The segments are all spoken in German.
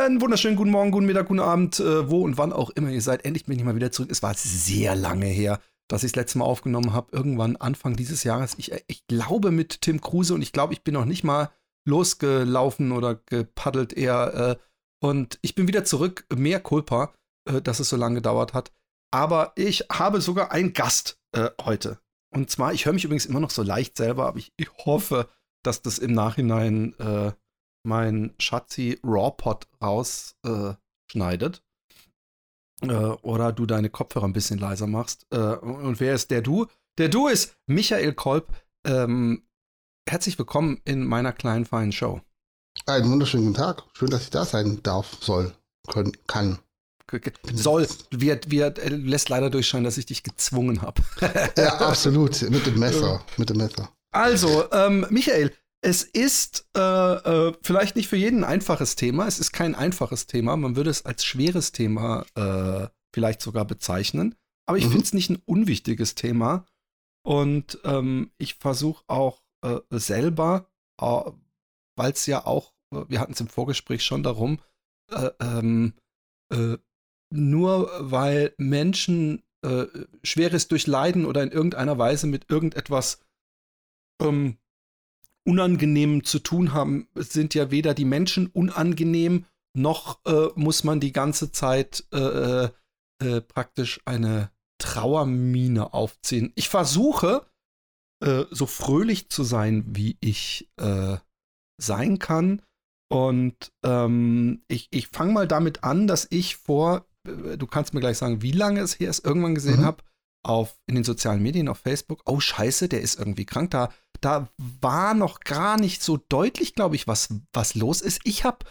Einen wunderschönen guten Morgen, guten Mittag, guten Abend, äh, wo und wann auch immer ihr seid. Endlich bin ich mal wieder zurück. Es war sehr lange her, dass ich das letzte Mal aufgenommen habe. Irgendwann Anfang dieses Jahres. Ich, äh, ich glaube mit Tim Kruse und ich glaube, ich bin noch nicht mal losgelaufen oder gepaddelt eher. Äh, und ich bin wieder zurück. Mehr Culpa, äh, dass es so lange gedauert hat. Aber ich habe sogar einen Gast äh, heute. Und zwar, ich höre mich übrigens immer noch so leicht selber, aber ich, ich hoffe, dass das im Nachhinein äh, mein Schatzi RAW-Pod rausschneidet. Äh, äh, oder du deine Kopfhörer ein bisschen leiser machst. Äh, und wer ist der Du? Der Du ist Michael Kolb. Ähm, herzlich willkommen in meiner kleinen, feinen Show. Einen wunderschönen guten Tag. Schön, dass ich da sein darf, soll, können, kann. Soll, wird, wird, äh, lässt leider durchscheinen, dass ich dich gezwungen habe. ja, absolut. Mit dem Messer. Mit dem Messer. Also, ähm, Michael, es ist äh, äh, vielleicht nicht für jeden ein einfaches Thema. Es ist kein einfaches Thema. Man würde es als schweres Thema äh, vielleicht sogar bezeichnen. Aber ich mhm. finde es nicht ein unwichtiges Thema. Und ähm, ich versuche auch äh, selber, äh, weil es ja auch, äh, wir hatten es im Vorgespräch schon darum, ähm, nur weil Menschen Schweres durchleiden oder in irgendeiner Weise mit irgendetwas ähm, Unangenehmen zu tun haben, sind ja weder die Menschen unangenehm, noch äh, muss man die ganze Zeit äh, äh, äh praktisch eine Trauermine aufziehen. Ich versuche, äh, so fröhlich zu sein, wie ich äh, sein kann. Und ähm, ich, ich fange mal damit an, dass ich vor, du kannst mir gleich sagen, wie lange es her ist, irgendwann gesehen mhm. habe, auf, in den sozialen Medien, auf Facebook, oh scheiße, der ist irgendwie krank. Da, da war noch gar nicht so deutlich, glaube ich, was, was los ist. Ich habe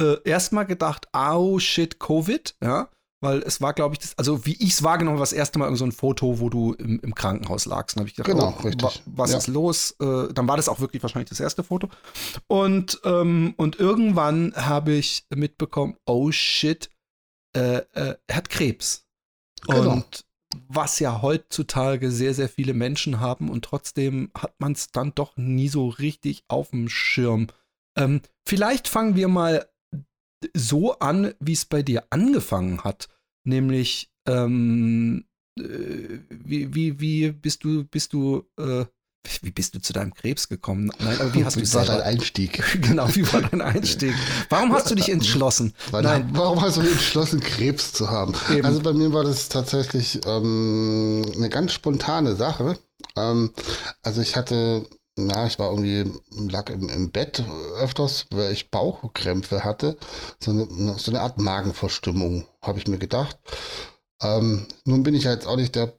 äh, erstmal gedacht, oh shit, Covid, ja, weil es war, glaube ich, das, also wie ich es wahrgenommen habe, das erste Mal so ein Foto, wo du im, im Krankenhaus lagst. Dann habe ich gedacht, genau, oh, richtig. Wa was ja. ist los? Äh, dann war das auch wirklich wahrscheinlich das erste Foto. Und, ähm, und irgendwann habe ich mitbekommen, oh shit, äh, äh er hat Krebs. Genau. Und was ja heutzutage sehr, sehr viele Menschen haben und trotzdem hat man es dann doch nie so richtig auf dem Schirm. Ähm, vielleicht fangen wir mal so an, wie es bei dir angefangen hat. Nämlich, ähm, äh, wie, wie, wie bist du, bist du äh, wie bist du zu deinem Krebs gekommen? Nein, aber wie hast du Wie war dein Einstieg? Genau, wie war dein Einstieg? Warum hast du dich entschlossen? Nein. Warum hast du dich entschlossen, Krebs zu haben? Eben. Also bei mir war das tatsächlich ähm, eine ganz spontane Sache. Ähm, also ich hatte, na, ich war irgendwie, lag im, im Bett öfters, weil ich Bauchkrämpfe hatte. So eine, so eine Art Magenverstimmung, habe ich mir gedacht. Ähm, nun bin ich ja jetzt auch nicht der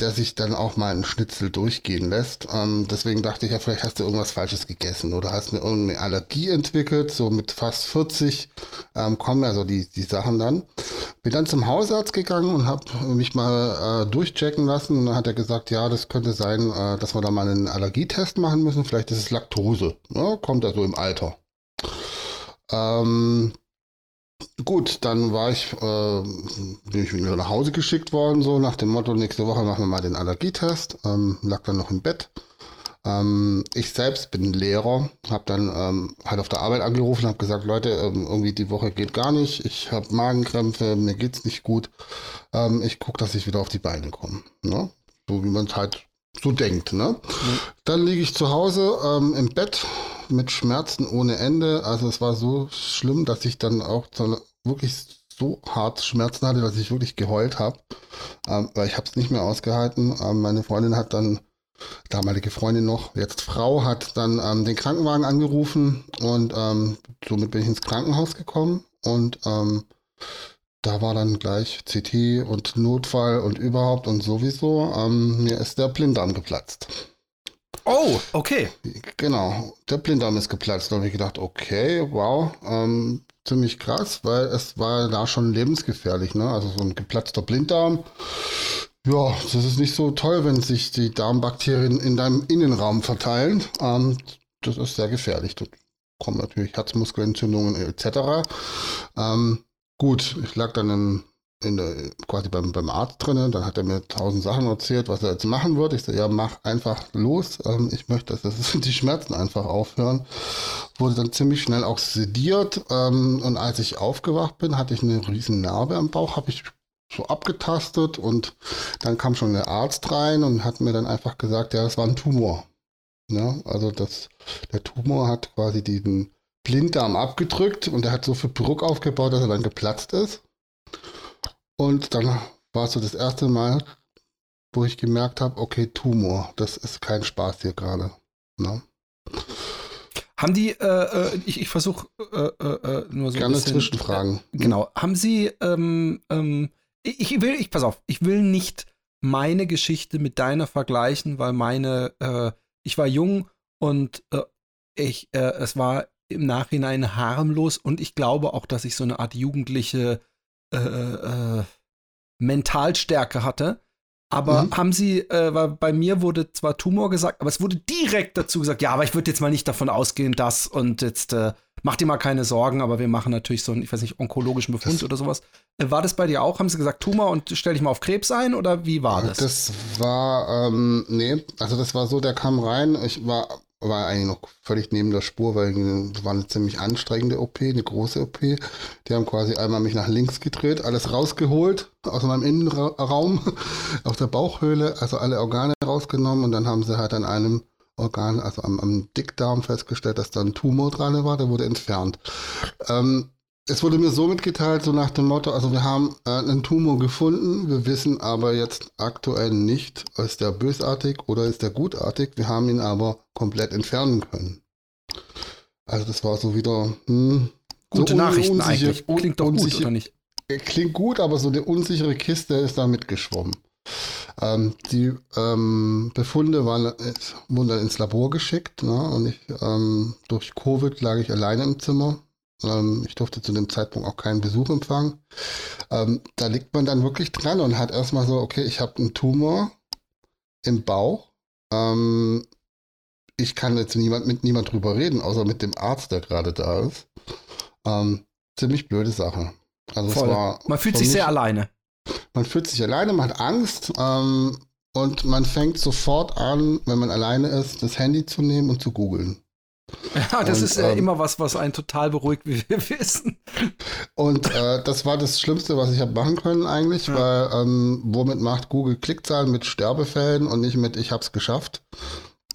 der sich dann auch mal einen Schnitzel durchgehen lässt. Ähm, deswegen dachte ich ja, vielleicht hast du irgendwas Falsches gegessen oder hast mir irgendeine Allergie entwickelt. So mit fast 40 ähm, kommen ja so die, die Sachen dann. Bin dann zum Hausarzt gegangen und habe mich mal äh, durchchecken lassen. Und dann hat er gesagt, ja, das könnte sein, äh, dass wir da mal einen Allergietest machen müssen. Vielleicht ist es Laktose. Ja, kommt ja so im Alter. Ähm, Gut, dann war ich, äh, bin ich wieder nach Hause geschickt worden, so nach dem Motto, nächste Woche machen wir mal den Allergietest. Ähm, lag dann noch im Bett. Ähm, ich selbst bin Lehrer, habe dann ähm, halt auf der Arbeit angerufen, habe gesagt, Leute, ähm, irgendwie die Woche geht gar nicht, ich habe Magenkrämpfe, mir geht's nicht gut. Ähm, ich gucke, dass ich wieder auf die Beine komme. Ne? So wie man es halt so denkt. Ne? Mhm. Dann liege ich zu Hause ähm, im Bett mit Schmerzen ohne Ende. Also es war so schlimm, dass ich dann auch so, wirklich so hart Schmerzen hatte, dass ich wirklich geheult habe. Ähm, weil ich habe es nicht mehr ausgehalten. Ähm, meine Freundin hat dann, damalige Freundin noch, jetzt Frau, hat dann ähm, den Krankenwagen angerufen und ähm, somit bin ich ins Krankenhaus gekommen und ähm, da war dann gleich CT und Notfall und überhaupt und sowieso. Ähm, mir ist der Blinddarm geplatzt. Oh, okay. Genau, der Blinddarm ist geplatzt. Da habe ich gedacht, okay, wow, ähm, ziemlich krass, weil es war da schon lebensgefährlich. Ne? Also so ein geplatzter Blinddarm. Ja, das ist nicht so toll, wenn sich die Darmbakterien in deinem Innenraum verteilen. Ähm, das ist sehr gefährlich. Da kommen natürlich Herzmuskelentzündungen etc. Ähm, Gut, ich lag dann in, in der, quasi beim, beim Arzt drinnen. Dann hat er mir tausend Sachen erzählt, was er jetzt machen wird. Ich so, ja, mach einfach los. Ähm, ich möchte, dass das die Schmerzen einfach aufhören. Wurde dann ziemlich schnell auch sediert. Ähm, und als ich aufgewacht bin, hatte ich eine riesen Narbe am Bauch, habe ich so abgetastet und dann kam schon der Arzt rein und hat mir dann einfach gesagt, ja, das war ein Tumor. Ja, also das, der Tumor hat quasi diesen Blinddarm abgedrückt und er hat so viel Druck aufgebaut, dass er dann geplatzt ist. Und dann war es so das erste Mal, wo ich gemerkt habe, okay, Tumor, das ist kein Spaß hier gerade. Ne? Haben die, äh, äh ich, ich versuche äh, äh, äh, nur so Gerne ein bisschen, Zwischenfragen. Äh, genau. Haben Sie, ähm, ähm, ich, will, ich, pass auf, ich will nicht meine Geschichte mit deiner vergleichen, weil meine, ich war jung und ich, es war im Nachhinein harmlos und ich glaube auch, dass ich so eine Art jugendliche äh, äh, Mentalstärke hatte. Aber mhm. haben sie, äh, bei mir wurde zwar Tumor gesagt, aber es wurde direkt dazu gesagt, ja, aber ich würde jetzt mal nicht davon ausgehen, dass und jetzt äh, mach dir mal keine Sorgen, aber wir machen natürlich so einen, ich weiß nicht, onkologischen Befund das, oder sowas. Äh, war das bei dir auch? Haben sie gesagt, Tumor und stell dich mal auf Krebs ein oder wie war das? Das war, ähm, nee, also das war so, der kam rein, ich war war eigentlich noch völlig neben der Spur, weil es war eine ziemlich anstrengende OP, eine große OP. Die haben quasi einmal mich nach links gedreht, alles rausgeholt aus meinem Innenraum, aus der Bauchhöhle, also alle Organe rausgenommen und dann haben sie halt an einem Organ, also am, am Dickdarm festgestellt, dass da ein Tumor dran war, der wurde entfernt. Ähm, es wurde mir so mitgeteilt, so nach dem Motto, also wir haben äh, einen Tumor gefunden, wir wissen aber jetzt aktuell nicht, ist der bösartig oder ist der gutartig, wir haben ihn aber komplett entfernen können. Also das war so wieder hm, gute so Nachrichten eigentlich. Klingt doch gut, oder nicht? Äh, klingt gut, aber so eine unsichere Kiste ist da mitgeschwommen. Ähm, die ähm, Befunde waren, äh, wurden dann ins Labor geschickt ne? und ich, ähm, durch Covid lag ich alleine im Zimmer ich durfte zu dem Zeitpunkt auch keinen Besuch empfangen. Ähm, da liegt man dann wirklich dran und hat erstmal so, okay, ich habe einen Tumor im Bauch. Ähm, ich kann jetzt niemand, mit niemand drüber reden, außer mit dem Arzt, der gerade da ist. Ähm, ziemlich blöde Sache. Also Voll. War man fühlt sich sehr alleine. Man fühlt sich alleine, man hat Angst ähm, und man fängt sofort an, wenn man alleine ist, das Handy zu nehmen und zu googeln. Ja, das und, ist äh, ähm, immer was, was einen total beruhigt, wie wir wissen. Und äh, das war das Schlimmste, was ich habe machen können eigentlich, ja. weil ähm, womit macht Google Klickzahlen mit Sterbefällen und nicht mit ich habe es geschafft.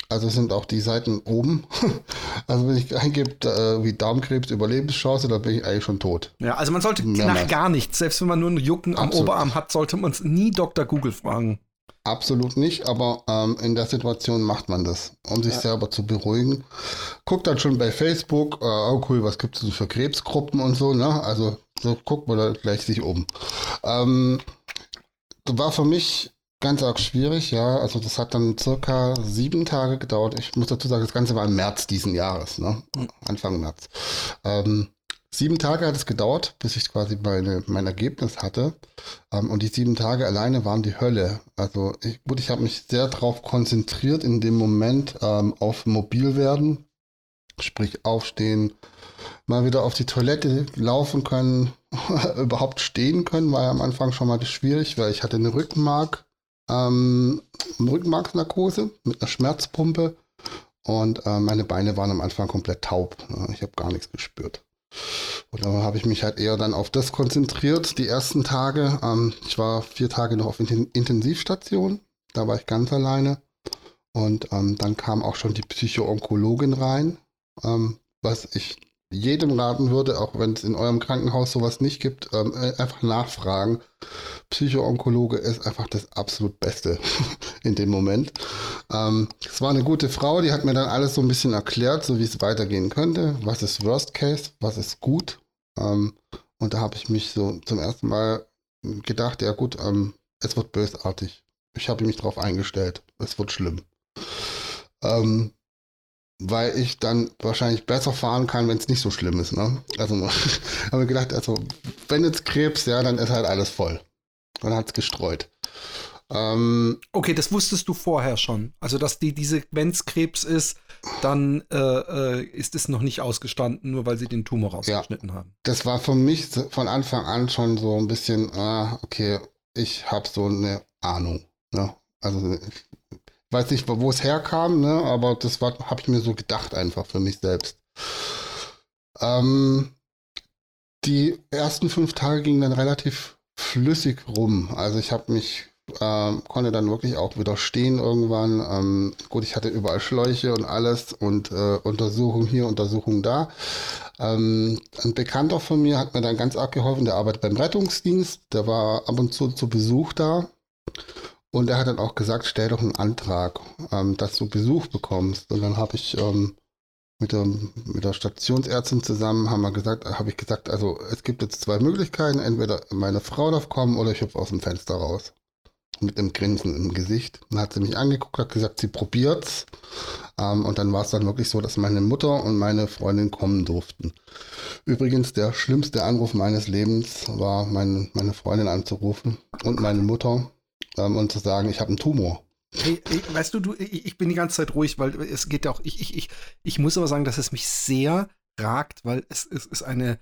Also sind auch die Seiten oben. Also wenn ich eingebe äh, wie Darmkrebs Überlebenschance, dann bin ich eigentlich schon tot. Ja, also man sollte Mehrmals. nach gar nichts, selbst wenn man nur einen Jucken am Absolut. Oberarm hat, sollte man nie Dr. Google fragen. Absolut nicht, aber ähm, in der Situation macht man das, um sich ja. selber zu beruhigen. Guckt dann schon bei Facebook, äh, oh cool, was gibt es für Krebsgruppen und so, ne? Also so guckt man da gleich sich um. Ähm, war für mich ganz arg schwierig, ja. Also das hat dann circa sieben Tage gedauert. Ich muss dazu sagen, das Ganze war im März diesen Jahres, ne? Anfang März. Ähm, Sieben Tage hat es gedauert, bis ich quasi meine, mein Ergebnis hatte. Ähm, und die sieben Tage alleine waren die Hölle. Also ich, gut, ich habe mich sehr darauf konzentriert in dem Moment ähm, auf mobil werden, sprich aufstehen, mal wieder auf die Toilette laufen können, überhaupt stehen können, war ja am Anfang schon mal schwierig, weil ich hatte eine Rückenmark, ähm, Rückenmarksnarkose mit einer Schmerzpumpe und äh, meine Beine waren am Anfang komplett taub. Ich habe gar nichts gespürt. Da habe ich mich halt eher dann auf das konzentriert, die ersten Tage. Ähm, ich war vier Tage noch auf Intensivstation, da war ich ganz alleine. Und ähm, dann kam auch schon die Psychoonkologin rein, ähm, was ich jedem raten würde, auch wenn es in eurem Krankenhaus sowas nicht gibt, ähm, äh, einfach nachfragen. Psychoonkologe ist einfach das absolut Beste in dem Moment. Ähm, es war eine gute Frau, die hat mir dann alles so ein bisschen erklärt, so wie es weitergehen könnte. Was ist Worst Case, was ist gut. Ähm, und da habe ich mich so zum ersten Mal gedacht, ja gut, ähm, es wird bösartig. Ich habe mich darauf eingestellt. Es wird schlimm. Ähm, weil ich dann wahrscheinlich besser fahren kann, wenn es nicht so schlimm ist. Ne? Also habe ich gedacht, also wenn jetzt Krebs, ja, dann ist halt alles voll. Dann hat es gestreut. Ähm, okay, das wusstest du vorher schon. Also, dass die diese, wenn es Krebs ist, dann äh, äh, ist es noch nicht ausgestanden, nur weil sie den Tumor rausgeschnitten ja, haben. Das war für mich von Anfang an schon so ein bisschen, ah, okay, ich habe so eine Ahnung. Ne? Also ich weiß nicht, wo es herkam, ne? aber das habe ich mir so gedacht einfach für mich selbst. Ähm, die ersten fünf Tage gingen dann relativ flüssig rum. Also ich habe mich ähm, konnte dann wirklich auch wieder stehen irgendwann. Ähm, gut, ich hatte überall Schläuche und alles und äh, Untersuchung hier, Untersuchung da. Ähm, ein Bekannter von mir hat mir dann ganz arg geholfen, der arbeitet beim Rettungsdienst, der war ab und zu zu Besuch da. Und er hat dann auch gesagt, stell doch einen Antrag, ähm, dass du Besuch bekommst. Und dann habe ich ähm, mit der, mit der Stationsärztin zusammen haben wir gesagt, habe ich gesagt, also es gibt jetzt zwei Möglichkeiten, entweder meine Frau darf kommen oder ich hüpfe aus dem Fenster raus. Mit einem Grinsen im Gesicht. Dann hat sie mich angeguckt, hat gesagt, sie probiert's. Ähm, und dann war es dann wirklich so, dass meine Mutter und meine Freundin kommen durften. Übrigens, der schlimmste Anruf meines Lebens war, meine, meine Freundin anzurufen und meine Mutter ähm, und zu sagen, ich habe einen Tumor. Hey, hey, weißt du, du ich, ich, bin die ganze Zeit ruhig, weil es geht ja auch, ich, ich, ich, ich muss aber sagen, dass es mich sehr ragt, weil es, es, es eine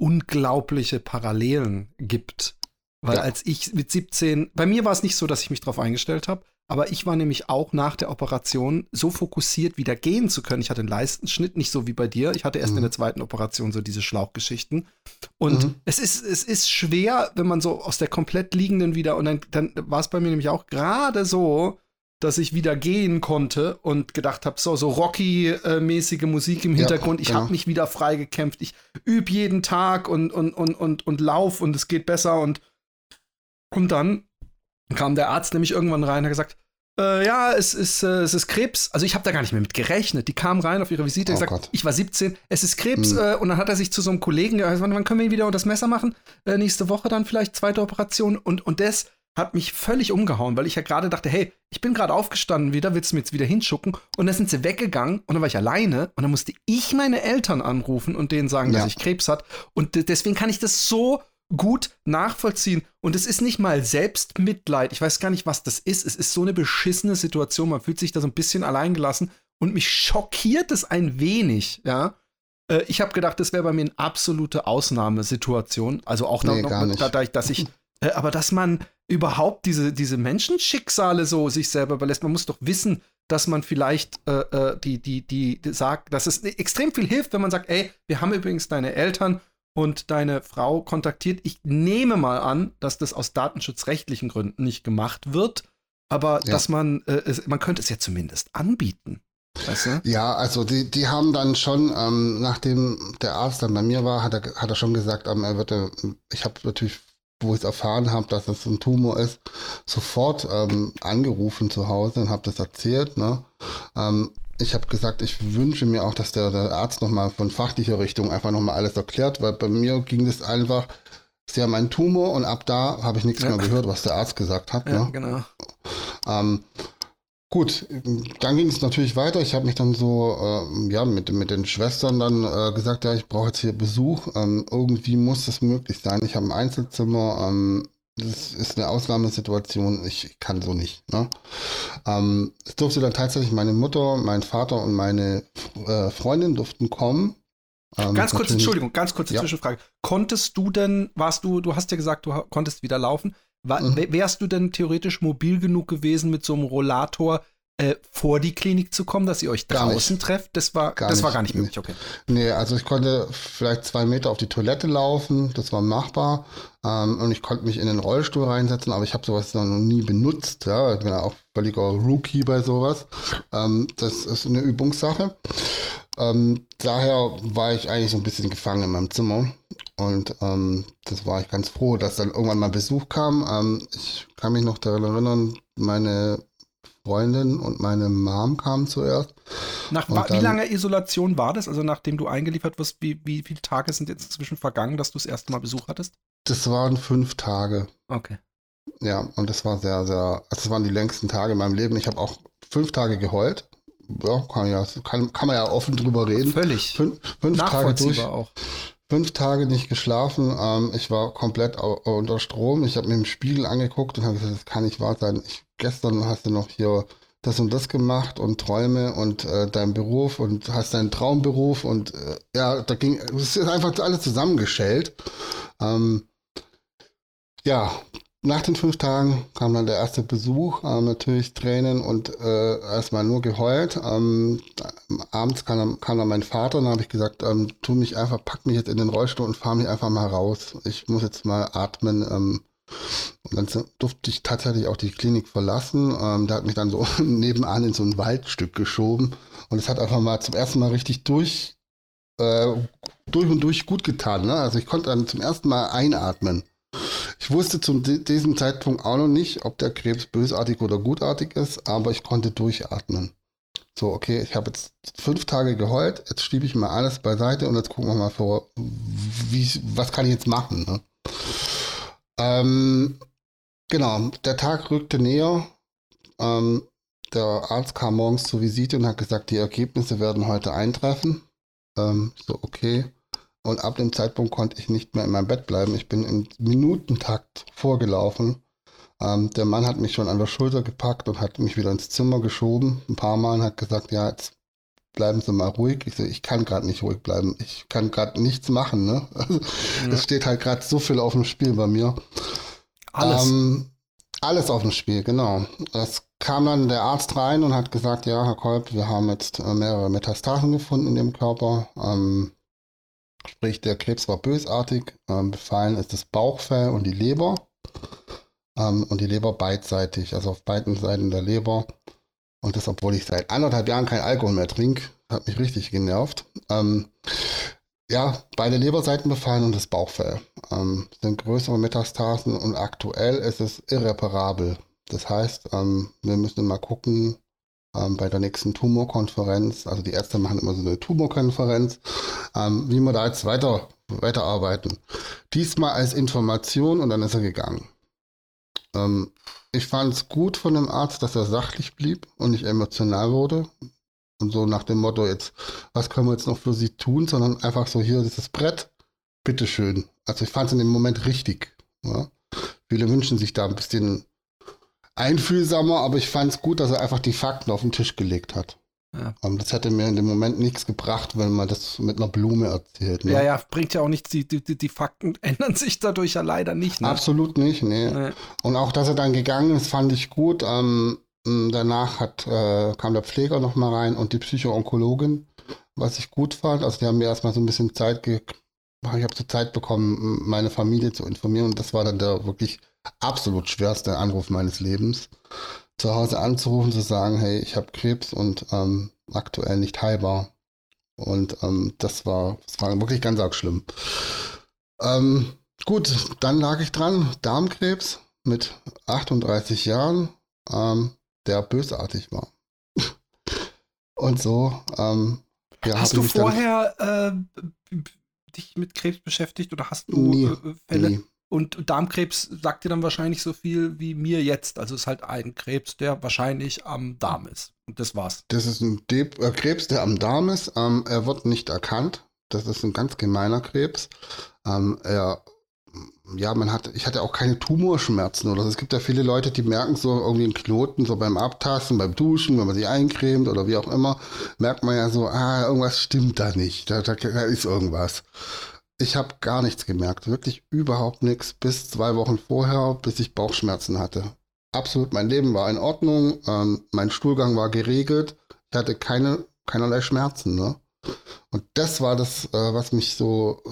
unglaubliche Parallelen gibt. Weil ja. als ich mit 17, bei mir war es nicht so, dass ich mich darauf eingestellt habe, aber ich war nämlich auch nach der Operation so fokussiert, wieder gehen zu können. Ich hatte einen Leistenschnitt, nicht so wie bei dir. Ich hatte erst mhm. in der zweiten Operation so diese Schlauchgeschichten. Und mhm. es, ist, es ist schwer, wenn man so aus der komplett liegenden wieder, und dann, dann war es bei mir nämlich auch gerade so, dass ich wieder gehen konnte und gedacht habe, so, so Rocky-mäßige Musik im Hintergrund. Ja, ich genau. habe mich wieder freigekämpft. Ich übe jeden Tag und, und, und, und, und lauf und es geht besser. Und, und dann kam der Arzt nämlich irgendwann rein und hat gesagt, äh, ja, es ist, äh, es ist Krebs. Also ich habe da gar nicht mehr mit gerechnet. Die kam rein auf ihre Visite und oh gesagt, Gott. ich war 17, es ist Krebs. Hm. Äh, und dann hat er sich zu so einem Kollegen gesagt, wann, wann können wir wieder unter das Messer machen? Äh, nächste Woche dann vielleicht zweite Operation. Und, und das hat mich völlig umgehauen, weil ich ja gerade dachte, hey, ich bin gerade aufgestanden wieder, willst du mir jetzt wieder hinschucken? Und dann sind sie weggegangen und dann war ich alleine und dann musste ich meine Eltern anrufen und denen sagen, ja. dass ich Krebs hat. Und deswegen kann ich das so gut nachvollziehen. Und es ist nicht mal Selbstmitleid. Ich weiß gar nicht, was das ist. Es ist so eine beschissene Situation. Man fühlt sich da so ein bisschen alleingelassen. Und mich schockiert es ein wenig, ja. Äh, ich habe gedacht, das wäre bei mir eine absolute Ausnahmesituation. Also auch nee, noch, noch dadurch, dass ich äh, aber dass man überhaupt diese, diese Menschenschicksale so sich selber überlässt, man muss doch wissen, dass man vielleicht äh, äh, die, die, die, die sagt, dass es extrem viel hilft, wenn man sagt, ey, wir haben übrigens deine Eltern und deine Frau kontaktiert. Ich nehme mal an, dass das aus datenschutzrechtlichen Gründen nicht gemacht wird, aber ja. dass man, äh, es, man könnte es ja zumindest anbieten. Weißt du? Ja, also die, die haben dann schon, ähm, nachdem der Arzt dann bei mir war, hat er, hat er schon gesagt, ähm, er würde, ich habe natürlich wo ich es erfahren habe, dass es ein Tumor ist, sofort ähm, angerufen zu Hause und habe das erzählt. Ne? Ähm, ich habe gesagt, ich wünsche mir auch, dass der, der Arzt nochmal von fachlicher Richtung einfach nochmal alles erklärt, weil bei mir ging das einfach, sie haben einen Tumor und ab da habe ich nichts ja. mehr gehört, was der Arzt gesagt hat. Ja, ne? genau. Ähm, Gut, dann ging es natürlich weiter. Ich habe mich dann so äh, ja mit, mit den Schwestern dann äh, gesagt, ja, ich brauche jetzt hier Besuch. Ähm, irgendwie muss das möglich sein. Ich habe ein Einzelzimmer. Ähm, das ist eine Ausnahmesituation. Ich kann so nicht. Ne? Ähm, es durfte dann tatsächlich meine Mutter, mein Vater und meine äh, Freundin durften kommen. Ähm, ganz kurz, Entschuldigung, ganz kurze ja. Zwischenfrage. Konntest du denn, warst du, du hast ja gesagt, du konntest wieder laufen. War, mhm. Wärst du denn theoretisch mobil genug gewesen, mit so einem Rollator äh, vor die Klinik zu kommen, dass ihr euch draußen trefft? Das war gar das nicht. war gar nicht möglich, okay. Nee, also ich konnte vielleicht zwei Meter auf die Toilette laufen, das war machbar. Ähm, und ich konnte mich in den Rollstuhl reinsetzen, aber ich habe sowas noch nie benutzt. Ja, ich bin ja auch völliger Rookie bei sowas. Ähm, das ist eine Übungssache. Ähm, daher war ich eigentlich so ein bisschen gefangen in meinem Zimmer. Und ähm, das war ich ganz froh, dass dann irgendwann mal Besuch kam. Ähm, ich kann mich noch daran erinnern, meine Freundin und meine Mom kamen zuerst. Nach dann, wie lange Isolation war das? Also nachdem du eingeliefert wirst, wie, wie viele Tage sind jetzt inzwischen vergangen, dass du das erste Mal Besuch hattest? Das waren fünf Tage. Okay. Ja, und das war sehr, sehr, also das waren die längsten Tage in meinem Leben. Ich habe auch fünf Tage geheult. Ja, kann, ja kann, kann man ja offen drüber reden. Völlig. Fünf, fünf Tage durch. auch fünf Tage nicht geschlafen. Ähm, ich war komplett unter Strom. Ich habe mir im Spiegel angeguckt und habe gesagt, das kann nicht wahr sein. Ich, gestern hast du noch hier das und das gemacht und Träume und äh, dein Beruf und hast deinen Traumberuf und äh, ja, da ging, es ist einfach alles zusammengeschellt. Ähm, ja, nach den fünf Tagen kam dann der erste Besuch, ähm, natürlich Tränen und äh, erstmal nur geheult. Ähm, abends kam dann, kam dann mein Vater und dann habe ich gesagt, ähm, tu mich einfach, pack mich jetzt in den Rollstuhl und fahr mich einfach mal raus. Ich muss jetzt mal atmen. Ähm, und dann durfte ich tatsächlich auch die Klinik verlassen. Ähm, der hat mich dann so nebenan in so ein Waldstück geschoben und es hat einfach mal zum ersten Mal richtig durch, äh, durch und durch gut getan. Ne? Also ich konnte dann zum ersten Mal einatmen. Ich wusste zu diesem Zeitpunkt auch noch nicht, ob der Krebs bösartig oder gutartig ist, aber ich konnte durchatmen. So, okay, ich habe jetzt fünf Tage geheult, jetzt schiebe ich mal alles beiseite und jetzt gucken wir mal vor, wie, was kann ich jetzt machen. Ne? Ähm, genau, der Tag rückte näher. Ähm, der Arzt kam morgens zur Visite und hat gesagt, die Ergebnisse werden heute eintreffen. Ähm, so, okay. Und ab dem Zeitpunkt konnte ich nicht mehr in meinem Bett bleiben. Ich bin im Minutentakt vorgelaufen. Ähm, der Mann hat mich schon an der Schulter gepackt und hat mich wieder ins Zimmer geschoben. Ein paar Mal und hat gesagt, ja, jetzt bleiben Sie mal ruhig. Ich so, ich kann gerade nicht ruhig bleiben. Ich kann gerade nichts machen. Ne? ja. Es steht halt gerade so viel auf dem Spiel bei mir. Alles. Ähm, alles auf dem Spiel, genau. Es kam dann der Arzt rein und hat gesagt, ja, Herr Kolb, wir haben jetzt äh, mehrere Metastasen gefunden in dem Körper. Ähm, Sprich, der Krebs war bösartig. Ähm, befallen ist das Bauchfell und die Leber. Ähm, und die Leber beidseitig, also auf beiden Seiten der Leber. Und das, obwohl ich seit anderthalb Jahren kein Alkohol mehr trinke. Hat mich richtig genervt. Ähm, ja, beide Leberseiten befallen und das Bauchfell. Ähm, sind größere Metastasen und aktuell ist es irreparabel. Das heißt, ähm, wir müssen mal gucken, ähm, bei der nächsten Tumorkonferenz. Also die Ärzte machen immer so eine Tumorkonferenz, ähm, wie wir da jetzt weiter, weiterarbeiten. Diesmal als Information und dann ist er gegangen. Ähm, ich fand es gut von dem Arzt, dass er sachlich blieb und nicht emotional wurde. Und so nach dem Motto, jetzt, was können wir jetzt noch für sie tun, sondern einfach so, hier, dieses Brett, bitteschön. Also ich fand es in dem Moment richtig. Ja. Viele wünschen sich da ein bisschen einfühlsamer, aber ich fand es gut, dass er einfach die Fakten auf den Tisch gelegt hat. Ja. Das hätte mir in dem Moment nichts gebracht, wenn man das mit einer Blume erzählt. Ne? Ja, ja, bringt ja auch nichts. Die, die, die Fakten ändern sich dadurch ja leider nicht. Ne? Absolut nicht, nee. nee. Und auch, dass er dann gegangen ist, fand ich gut. Ähm, danach hat, äh, kam der Pfleger noch mal rein und die Psychoonkologin, was ich gut fand. Also die haben mir erstmal so ein bisschen Zeit ge ich habe so Zeit bekommen, meine Familie zu informieren und das war dann der wirklich absolut schwerste Anruf meines Lebens. Zu Hause anzurufen, zu sagen, hey, ich habe Krebs und ähm, aktuell nicht heilbar. Und ähm, das, war, das war wirklich ganz arg schlimm. Ähm, gut, dann lag ich dran, Darmkrebs mit 38 Jahren, ähm, der bösartig war. und so. Ähm, ja, hast du vorher äh, dich mit Krebs beschäftigt oder hast du nie, äh, Fälle? Nie. Und Darmkrebs sagt dir dann wahrscheinlich so viel wie mir jetzt. Also es ist halt ein Krebs, der wahrscheinlich am Darm ist. Und das war's. Das ist ein De äh, Krebs, der am Darm ist. Ähm, er wird nicht erkannt. Das ist ein ganz gemeiner Krebs. Ähm, er, ja, man hat, ich hatte auch keine Tumorschmerzen oder so. Es gibt ja viele Leute, die merken so irgendwie einen Knoten, so beim Abtasten, beim Duschen, wenn man sich eincremt oder wie auch immer, merkt man ja so, ah, irgendwas stimmt da nicht. Da, da, da ist irgendwas. Ich habe gar nichts gemerkt, wirklich überhaupt nichts, bis zwei Wochen vorher, bis ich Bauchschmerzen hatte. Absolut, mein Leben war in Ordnung, ähm, mein Stuhlgang war geregelt, ich hatte keine, keinerlei Schmerzen. Ne? Und das war das, äh, was mich so,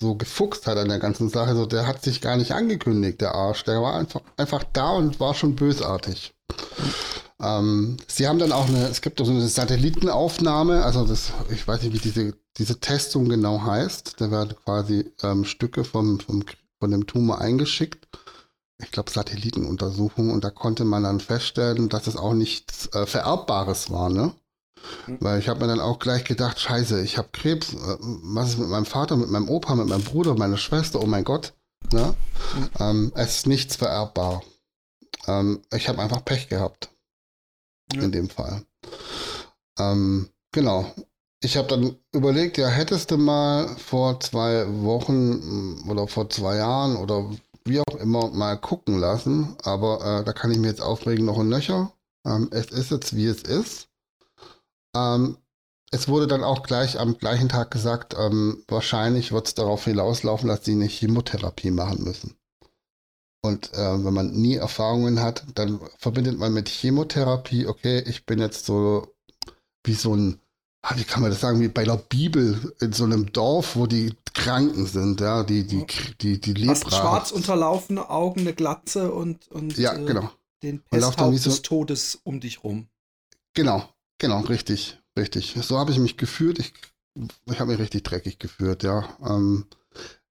so gefuchst hat an der ganzen Sache. So, der hat sich gar nicht angekündigt, der Arsch. Der war einfach, einfach da und war schon bösartig. Ähm, sie haben dann auch eine, es gibt auch so eine Satellitenaufnahme, also das, ich weiß nicht, wie diese, diese Testung genau heißt. Da werden quasi ähm, Stücke vom, vom, von dem Tumor eingeschickt. Ich glaube, Satellitenuntersuchung und da konnte man dann feststellen, dass es auch nichts äh, Vererbbares war, ne? Mhm. Weil ich habe mir dann auch gleich gedacht, scheiße, ich habe Krebs, äh, was ist mit meinem Vater, mit meinem Opa, mit meinem Bruder, meiner Schwester, oh mein Gott. Ne? Mhm. Ähm, es ist nichts vererbbar. Ähm, ich habe einfach Pech gehabt ja. in dem Fall. Ähm, genau. ich habe dann überlegt, ja, hättest du mal vor zwei Wochen mm, oder vor zwei Jahren oder wie auch immer mal gucken lassen, aber äh, da kann ich mir jetzt aufregen noch ein Nöcher. Ähm, es ist jetzt, wie es ist. Ähm, es wurde dann auch gleich am gleichen Tag gesagt, ähm, wahrscheinlich wird es darauf hinauslaufen, dass sie eine Chemotherapie machen müssen. Und äh, wenn man nie Erfahrungen hat, dann verbindet man mit Chemotherapie, okay, ich bin jetzt so wie so ein, ah, wie kann man das sagen, wie bei der Bibel in so einem Dorf, wo die Kranken sind, ja, die, die, die, die. Hast schwarz unterlaufene Augen, eine Glatze und, und ja, äh, genau. den Pesthauch so, des Todes um dich rum. Genau, genau, richtig, richtig. So habe ich mich gefühlt. Ich, ich habe mich richtig dreckig gefühlt, ja. Ähm,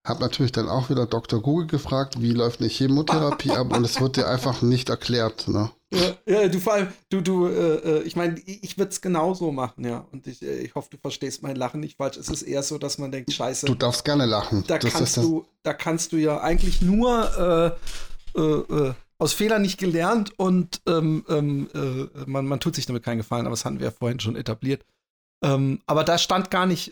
hab natürlich dann auch wieder Dr. Google gefragt, wie läuft eine Chemotherapie ab und es wird dir einfach nicht erklärt. Ne? Ja, ja, du vor allem, du, du, äh, äh ich meine, ich würde es genauso machen, ja. Und ich, äh, ich hoffe, du verstehst mein Lachen nicht falsch. Es ist eher so, dass man denkt, scheiße. Du darfst gerne lachen. Da, das kannst, du, da kannst du ja eigentlich nur äh, äh, äh, aus Fehlern nicht gelernt und ähm, ähm, man, man tut sich damit keinen Gefallen, aber das hatten wir ja vorhin schon etabliert. Ähm, aber da stand gar nicht,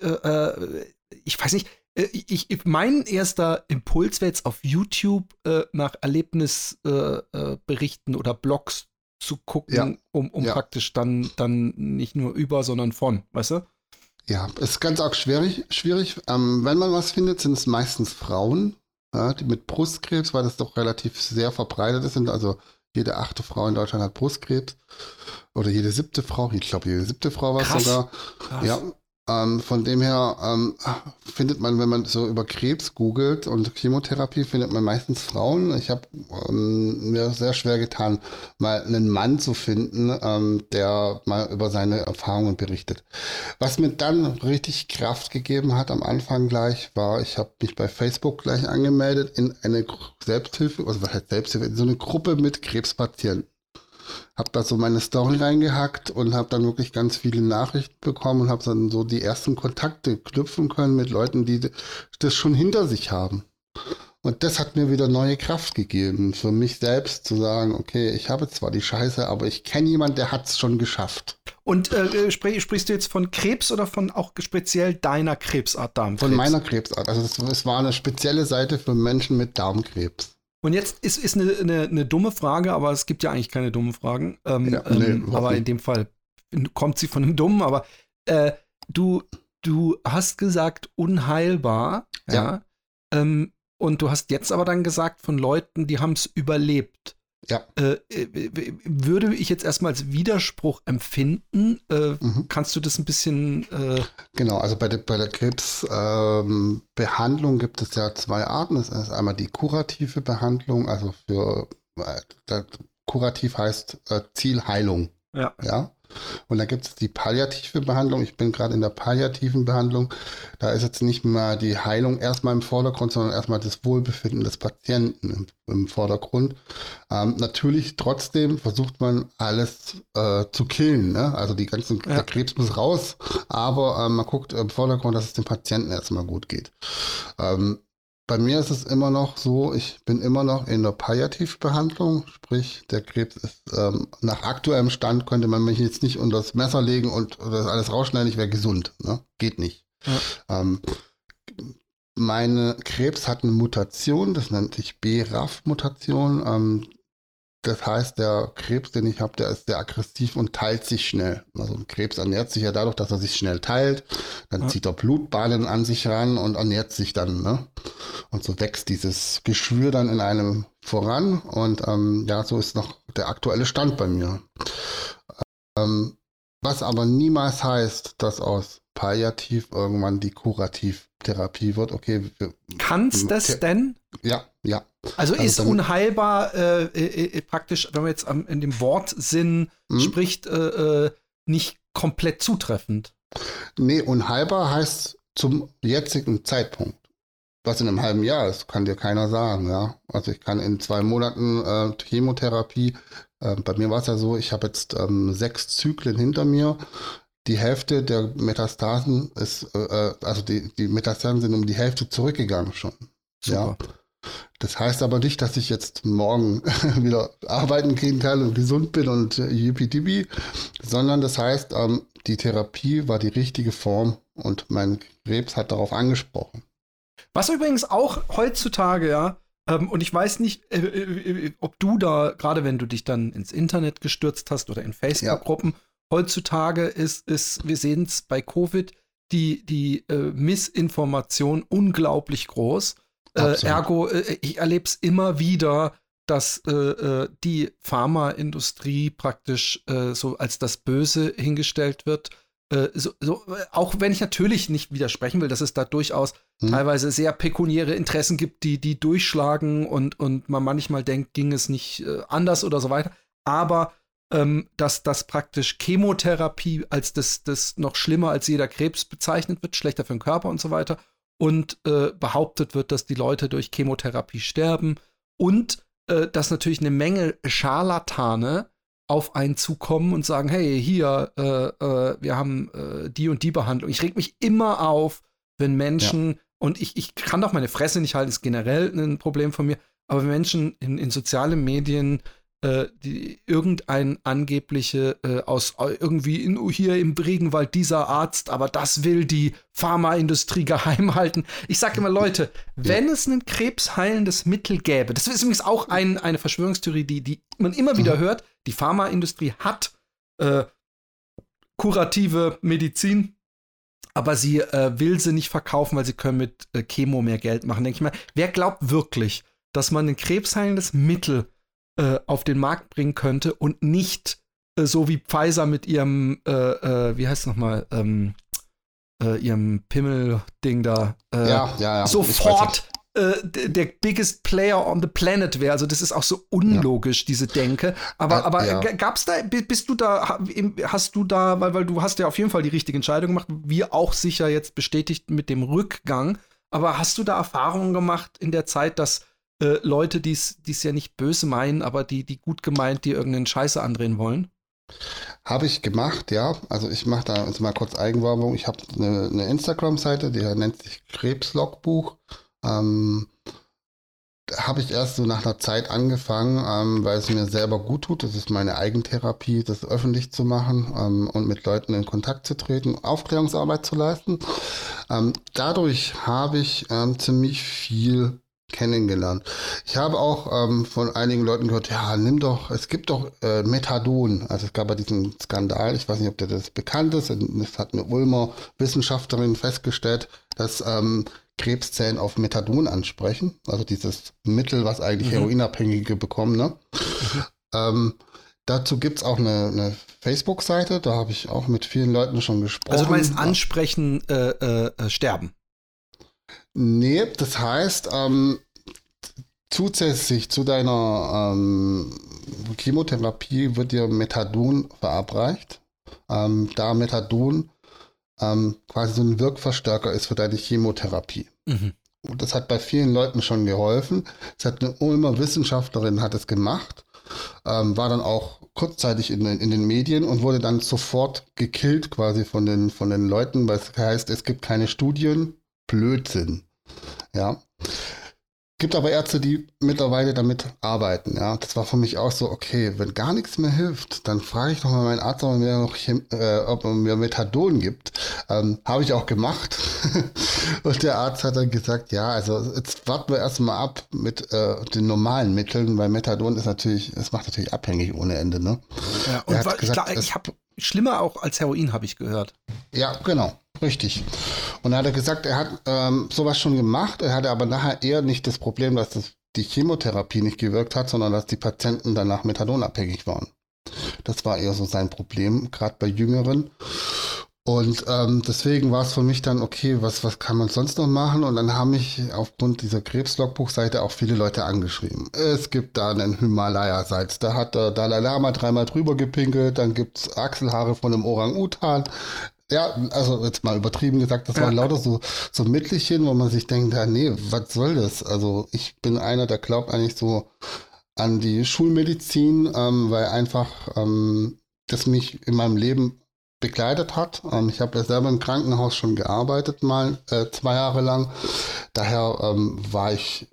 ich weiß nicht, ich, ich, mein erster Impuls wäre jetzt auf YouTube äh, nach Erlebnisberichten äh, äh oder Blogs zu gucken, ja. um, um ja. praktisch dann, dann nicht nur über, sondern von, weißt du? Ja, ist ganz arg schwierig. schwierig. Ähm, wenn man was findet, sind es meistens Frauen, ja, die mit Brustkrebs, weil das doch relativ sehr verbreitet ist. Also jede achte Frau in Deutschland hat Brustkrebs. Oder jede siebte Frau, ich glaube, jede siebte Frau war es sogar. Krass. Ja, ähm, von dem her ähm, findet man, wenn man so über Krebs googelt und Chemotherapie, findet man meistens Frauen. Ich habe ähm, mir sehr schwer getan, mal einen Mann zu finden, ähm, der mal über seine Erfahrungen berichtet. Was mir dann richtig Kraft gegeben hat am Anfang gleich, war, ich habe mich bei Facebook gleich angemeldet in eine Selbsthilfe, also was heißt Selbsthilfe, in so eine Gruppe mit Krebspatienten habe da so meine Story reingehackt und habe dann wirklich ganz viele Nachrichten bekommen und habe dann so die ersten Kontakte knüpfen können mit Leuten, die das schon hinter sich haben. Und das hat mir wieder neue Kraft gegeben, für mich selbst zu sagen, okay, ich habe zwar die Scheiße, aber ich kenne jemanden, der hat es schon geschafft. Und äh, äh sprich, sprichst du jetzt von Krebs oder von auch speziell deiner Krebsart Darmkrebs? Von meiner Krebsart. Also es war eine spezielle Seite für Menschen mit Darmkrebs. Und jetzt ist, ist eine, eine, eine, dumme Frage, aber es gibt ja eigentlich keine dummen Fragen. Ähm, ja, nee, ähm, aber in dem Fall kommt sie von einem Dummen, aber äh, du, du hast gesagt unheilbar, ja. ja ähm, und du hast jetzt aber dann gesagt von Leuten, die haben es überlebt. Ja. Äh, äh würde ich jetzt erstmal als Widerspruch empfinden. Äh, mhm. Kannst du das ein bisschen. Äh genau, also bei der, bei der Krebsbehandlung ähm, gibt es ja zwei Arten. Das ist einmal die kurative Behandlung, also für äh, kurativ heißt äh, Zielheilung. Ja. ja. Und dann gibt es die palliative Behandlung. Ich bin gerade in der palliativen Behandlung. Da ist jetzt nicht mehr die Heilung erstmal im Vordergrund, sondern erstmal das Wohlbefinden des Patienten im, im Vordergrund. Ähm, natürlich trotzdem versucht man alles äh, zu killen. Ne? Also die ganzen, ja. der Krebs muss raus, aber äh, man guckt im Vordergrund, dass es dem Patienten erstmal gut geht. Ähm, bei mir ist es immer noch so, ich bin immer noch in der Palliativbehandlung, sprich der Krebs ist ähm, nach aktuellem Stand könnte man mich jetzt nicht unter das Messer legen und das alles rausschneiden, ich wäre gesund. Ne? Geht nicht. Ja. Ähm, meine Krebs hat eine Mutation, das nennt sich BRAF-Mutation. Ähm, das heißt, der Krebs, den ich habe, der ist sehr aggressiv und teilt sich schnell. Also ein Krebs ernährt sich ja dadurch, dass er sich schnell teilt. Dann ja. zieht er Blutbahnen an sich ran und ernährt sich dann. Ne? Und so wächst dieses Geschwür dann in einem voran. Und ähm, ja, so ist noch der aktuelle Stand bei mir. Ähm, was aber niemals heißt, dass aus Palliativ irgendwann die Kurativtherapie wird. Okay. Kann es das denn? Ja, ja. Also, also ist unheilbar äh, äh, äh, praktisch, wenn man jetzt am, in dem Wortsinn mhm. spricht, äh, äh, nicht komplett zutreffend. Nee, unheilbar heißt zum jetzigen Zeitpunkt. Was in einem halben Jahr ist, kann dir keiner sagen, ja. Also ich kann in zwei Monaten äh, Chemotherapie, bei mir war es ja so, ich habe jetzt ähm, sechs Zyklen hinter mir. Die Hälfte der Metastasen ist, äh, also die, die Metastasen sind um die Hälfte zurückgegangen schon. Super. Ja. Das heißt aber nicht, dass ich jetzt morgen wieder arbeiten gehen kann und gesund bin und äh, yippie sondern das heißt, ähm, die Therapie war die richtige Form und mein Krebs hat darauf angesprochen. Was übrigens auch heutzutage, ja, ähm, und ich weiß nicht, äh, äh, äh ob du da, gerade wenn du dich dann ins Internet gestürzt hast oder in Facebook-Gruppen, ja. heutzutage ist, ist wir sehen es bei Covid, die, die äh, Missinformation unglaublich groß. Äh, ergo, äh, ich erlebe es immer wieder, dass die Pharmaindustrie praktisch so als das Böse hingestellt wird äh, so, so, auch wenn ich natürlich nicht widersprechen will, dass es da durchaus hm. teilweise sehr pekuniäre Interessen gibt, die, die durchschlagen und, und man manchmal denkt, ging es nicht äh, anders oder so weiter. Aber ähm, dass das praktisch Chemotherapie als das, das noch schlimmer als jeder Krebs bezeichnet wird, schlechter für den Körper und so weiter. Und äh, behauptet wird, dass die Leute durch Chemotherapie sterben. Und äh, dass natürlich eine Menge Scharlatane auf einen zukommen und sagen, hey, hier, äh, äh, wir haben äh, die und die Behandlung. Ich reg mich immer auf, wenn Menschen, ja. und ich, ich kann doch meine Fresse nicht halten, ist generell ein Problem von mir, aber wenn Menschen in, in sozialen Medien äh, die, irgendein angebliche äh, aus äh, irgendwie in, hier im Regenwald dieser Arzt, aber das will die Pharmaindustrie geheim halten. Ich sage immer, Leute, wenn es ein krebsheilendes Mittel gäbe, das ist übrigens auch ein, eine Verschwörungstheorie, die, die man immer wieder hört, die Pharmaindustrie hat äh, kurative Medizin, aber sie äh, will sie nicht verkaufen, weil sie können mit äh, Chemo mehr Geld machen. Denke ich mal, wer glaubt wirklich, dass man ein krebsheilendes Mittel äh, auf den Markt bringen könnte und nicht äh, so wie Pfizer mit ihrem, äh, äh, wie heißt es nochmal, ähm, ihrem Pimmel-Ding da, ja, ja, ja. sofort der biggest player on the planet wäre. Also das ist auch so unlogisch, ja. diese Denke. Aber, aber ja. gab's da, bist du da, hast du da, weil, weil du hast ja auf jeden Fall die richtige Entscheidung gemacht, wir auch sicher jetzt bestätigt mit dem Rückgang. Aber hast du da Erfahrungen gemacht in der Zeit, dass äh, Leute, die es ja nicht böse meinen, aber die, die gut gemeint, die irgendeinen Scheiße andrehen wollen? Habe ich gemacht, ja. Also ich mache da jetzt mal kurz Eigenwerbung. Ich habe eine, eine Instagram-Seite, die nennt sich Krebslogbuch. Ähm, habe ich erst so nach einer Zeit angefangen, ähm, weil es mir selber gut tut. Das ist meine Eigentherapie, das öffentlich zu machen ähm, und mit Leuten in Kontakt zu treten, Aufklärungsarbeit zu leisten. Ähm, dadurch habe ich ähm, ziemlich viel kennengelernt. Ich habe auch ähm, von einigen Leuten gehört, ja, nimm doch, es gibt doch äh, Methadon. Also es gab ja diesen Skandal, ich weiß nicht, ob der das bekannt ist, das hat eine Ulmer Wissenschaftlerin festgestellt, dass ähm, Krebszellen auf Methadon ansprechen, also dieses Mittel, was eigentlich mhm. Heroinabhängige bekommen. Ne? Mhm. Ähm, dazu gibt es auch eine, eine Facebook-Seite, da habe ich auch mit vielen Leuten schon gesprochen. Also du meinst ansprechen, äh, äh, sterben? Nee, das heißt, ähm, zusätzlich zu deiner ähm, Chemotherapie wird dir Methadon verabreicht. Ähm, da Methadon ähm, quasi so ein Wirkverstärker ist für deine Chemotherapie. Mhm. Und das hat bei vielen Leuten schon geholfen. Es hat eine Ulmer Wissenschaftlerin hat es gemacht, ähm, war dann auch kurzzeitig in, in, den Medien und wurde dann sofort gekillt quasi von den, von den Leuten, weil es heißt, es gibt keine Studien, Blödsinn. Ja. Gibt aber Ärzte, die mittlerweile damit arbeiten. Ja, das war für mich auch so, okay, wenn gar nichts mehr hilft, dann frage ich doch mal meinen Arzt, ob er mir, noch, äh, ob er mir Methadon gibt. Ähm, Habe ich auch gemacht. Und der Arzt hat dann gesagt, ja, also jetzt warten wir erstmal ab mit äh, den normalen Mitteln, weil Methadon ist natürlich, es macht natürlich abhängig ohne Ende. Ne? Ja, und war, gesagt, klar, ich habe schlimmer auch als Heroin, habe ich gehört. Ja, genau. Richtig. Und da hat er gesagt, er hat ähm, sowas schon gemacht, er hatte aber nachher eher nicht das Problem, dass das die Chemotherapie nicht gewirkt hat, sondern dass die Patienten danach methadonabhängig waren. Das war eher so sein Problem, gerade bei Jüngeren. Und ähm, deswegen war es für mich dann, okay, was, was kann man sonst noch machen? Und dann haben mich aufgrund dieser Krebslogbuchseite auch viele Leute angeschrieben. Es gibt da einen Himalaya-Salz, da hat der Dalai Lama dreimal drüber gepinkelt, dann gibt's Achselhaare von einem Orang-Utan, ja, also jetzt mal übertrieben gesagt, das ja. waren lauter so, so Mittelchen, wo man sich denkt, ja, nee, was soll das? Also ich bin einer, der glaubt eigentlich so an die Schulmedizin, ähm, weil einfach ähm, das mich in meinem Leben begleitet hat. Ähm, ich habe ja selber im Krankenhaus schon gearbeitet, mal äh, zwei Jahre lang. Daher ähm, war ich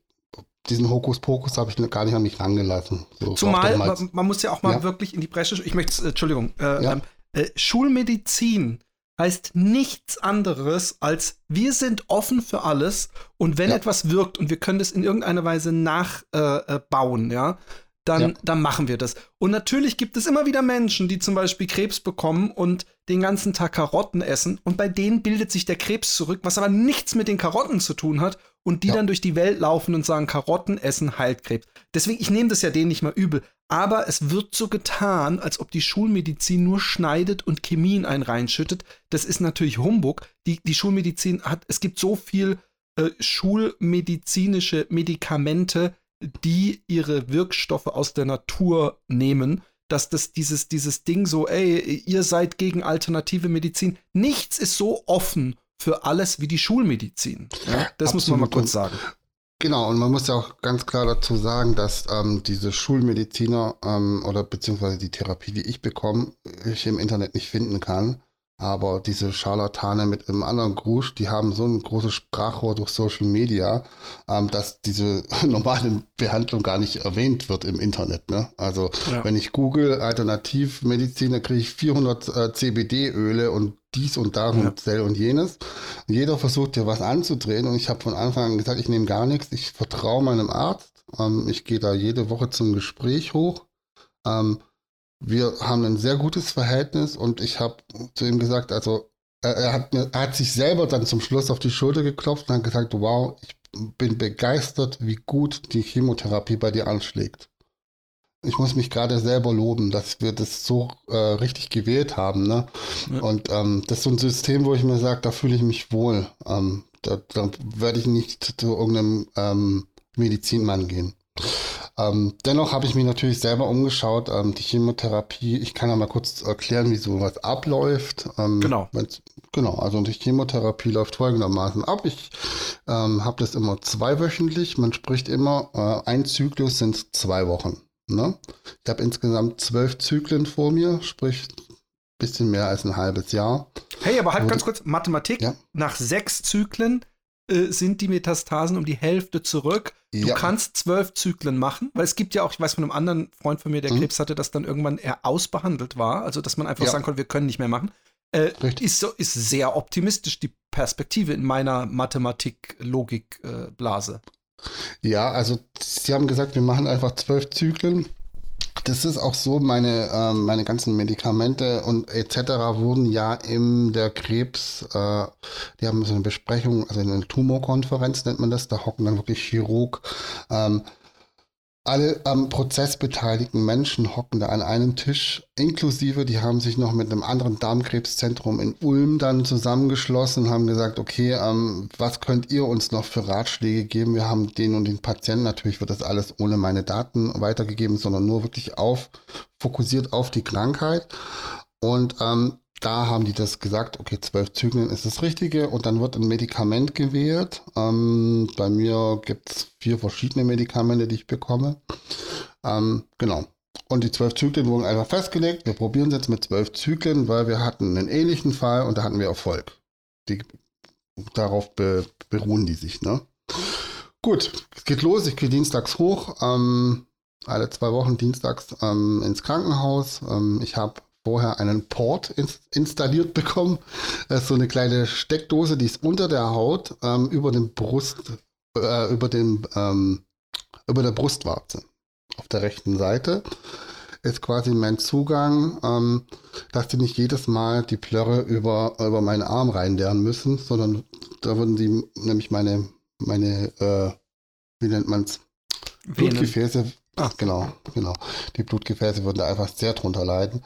diesen Hokuspokus habe ich gar nicht an mich rangelassen. So, Zumal, man, man, muss ja auch mal ja. wirklich in die Bresche, ich möchte, äh, Entschuldigung, äh, ja. Ähm, Äh, Schulmedizin heißt nichts anderes als wir sind offen für alles und wenn ja. etwas wirkt und wir können das in irgendeiner Weise nachbauen, äh, äh ja, dann, ja. dann machen wir das. Und natürlich gibt es immer wieder Menschen, die zum Beispiel Krebs bekommen und den ganzen Tag Karotten essen und bei denen bildet sich der Krebs zurück, was aber nichts mit den Karotten zu tun hat und die ja. dann durch die Welt laufen und sagen, Karotten essen heilt Krebs. Deswegen, ich nehme das ja denen nicht mal übel, aber es wird so getan, als ob die Schulmedizin nur schneidet und Chemie in einen reinschüttet. Das ist natürlich Humbug. Die, die Schulmedizin hat, es gibt so viel äh, schulmedizinische Medikamente, die ihre Wirkstoffe aus der Natur nehmen, dass das dieses, dieses Ding so, ey, ihr seid gegen alternative Medizin. Nichts ist so offen für alles wie die Schulmedizin. Ja, das Absolut. muss man mal kurz sagen. Genau, und man muss ja auch ganz klar dazu sagen, dass ähm, diese Schulmediziner ähm, oder beziehungsweise die Therapie, die ich bekomme, ich im Internet nicht finden kann. Aber diese Scharlatane mit einem anderen Grusch, die haben so ein großes Sprachrohr durch Social Media, ähm, dass diese normale Behandlung gar nicht erwähnt wird im Internet. Ne? Also ja. wenn ich google Alternativmedizin, da kriege ich 400 äh, CBD-Öle und dies und da ja. und Zell und jenes. Und jeder versucht dir was anzudrehen und ich habe von Anfang an gesagt, ich nehme gar nichts, ich vertraue meinem Arzt. Ähm, ich gehe da jede Woche zum Gespräch hoch. Ähm, wir haben ein sehr gutes Verhältnis und ich habe zu ihm gesagt, also er, er, hat mir, er hat sich selber dann zum Schluss auf die Schulter geklopft und hat gesagt, wow, ich bin begeistert, wie gut die Chemotherapie bei dir anschlägt. Ich muss mich gerade selber loben, dass wir das so äh, richtig gewählt haben. Ne? Ja. Und ähm, das ist so ein System, wo ich mir sage, da fühle ich mich wohl. Ähm, da, da werde ich nicht zu irgendeinem ähm, Medizinmann gehen. Ähm, dennoch habe ich mich natürlich selber umgeschaut. Ähm, die Chemotherapie, ich kann ja mal kurz erklären, wie sowas abläuft. Ähm, genau. Genau, also die Chemotherapie läuft folgendermaßen ab. Ich ähm, habe das immer zweiwöchentlich. Man spricht immer, äh, ein Zyklus sind zwei Wochen. Ne? Ich habe insgesamt zwölf Zyklen vor mir, sprich bisschen mehr als ein halbes Jahr. Hey, aber halt ganz kurz, Mathematik, ja? nach sechs Zyklen äh, sind die Metastasen um die Hälfte zurück. Du ja. kannst zwölf Zyklen machen, weil es gibt ja auch, ich weiß von einem anderen Freund von mir, der mhm. Krebs hatte, dass dann irgendwann er ausbehandelt war, also dass man einfach ja. sagen konnte, wir können nicht mehr machen. Äh, ist, so, ist sehr optimistisch die Perspektive in meiner Mathematik-Logik-Blase. Äh, ja, also Sie haben gesagt, wir machen einfach zwölf Zyklen das ist auch so, meine, ähm, meine ganzen Medikamente und etc. wurden ja in der Krebs, äh, die haben so eine Besprechung, also eine Tumorkonferenz nennt man das, da hocken dann wirklich Chirurg, ähm, alle am Prozess beteiligten Menschen hocken da an einem Tisch, inklusive, die haben sich noch mit einem anderen Darmkrebszentrum in Ulm dann zusammengeschlossen und haben gesagt, okay, ähm, was könnt ihr uns noch für Ratschläge geben? Wir haben den und den Patienten, natürlich wird das alles ohne meine Daten weitergegeben, sondern nur wirklich auf, fokussiert auf die Krankheit. Und ähm, da haben die das gesagt, okay, zwölf Zyklen ist das Richtige und dann wird ein Medikament gewählt. Ähm, bei mir gibt es vier verschiedene Medikamente, die ich bekomme. Ähm, genau. Und die zwölf Zyklen wurden einfach festgelegt. Wir probieren es jetzt mit zwölf Zyklen, weil wir hatten einen ähnlichen Fall und da hatten wir Erfolg. Die, darauf be, beruhen die sich, ne? Gut, es geht los. Ich gehe dienstags hoch, ähm, alle zwei Wochen dienstags ähm, ins Krankenhaus. Ähm, ich habe vorher einen Port ins installiert bekommen. Das ist so eine kleine Steckdose, die ist unter der Haut, ähm, über dem Brust, äh, über dem, ähm, über der Brustwarze. Auf der rechten Seite ist quasi mein Zugang, ähm, dass die nicht jedes Mal die Plörre über, über meinen Arm reinlernen müssen, sondern da würden die nämlich meine, meine, äh, wie nennt man's? Blutgefäße Ach, genau, genau. Die Blutgefäße würden da einfach sehr drunter leiden.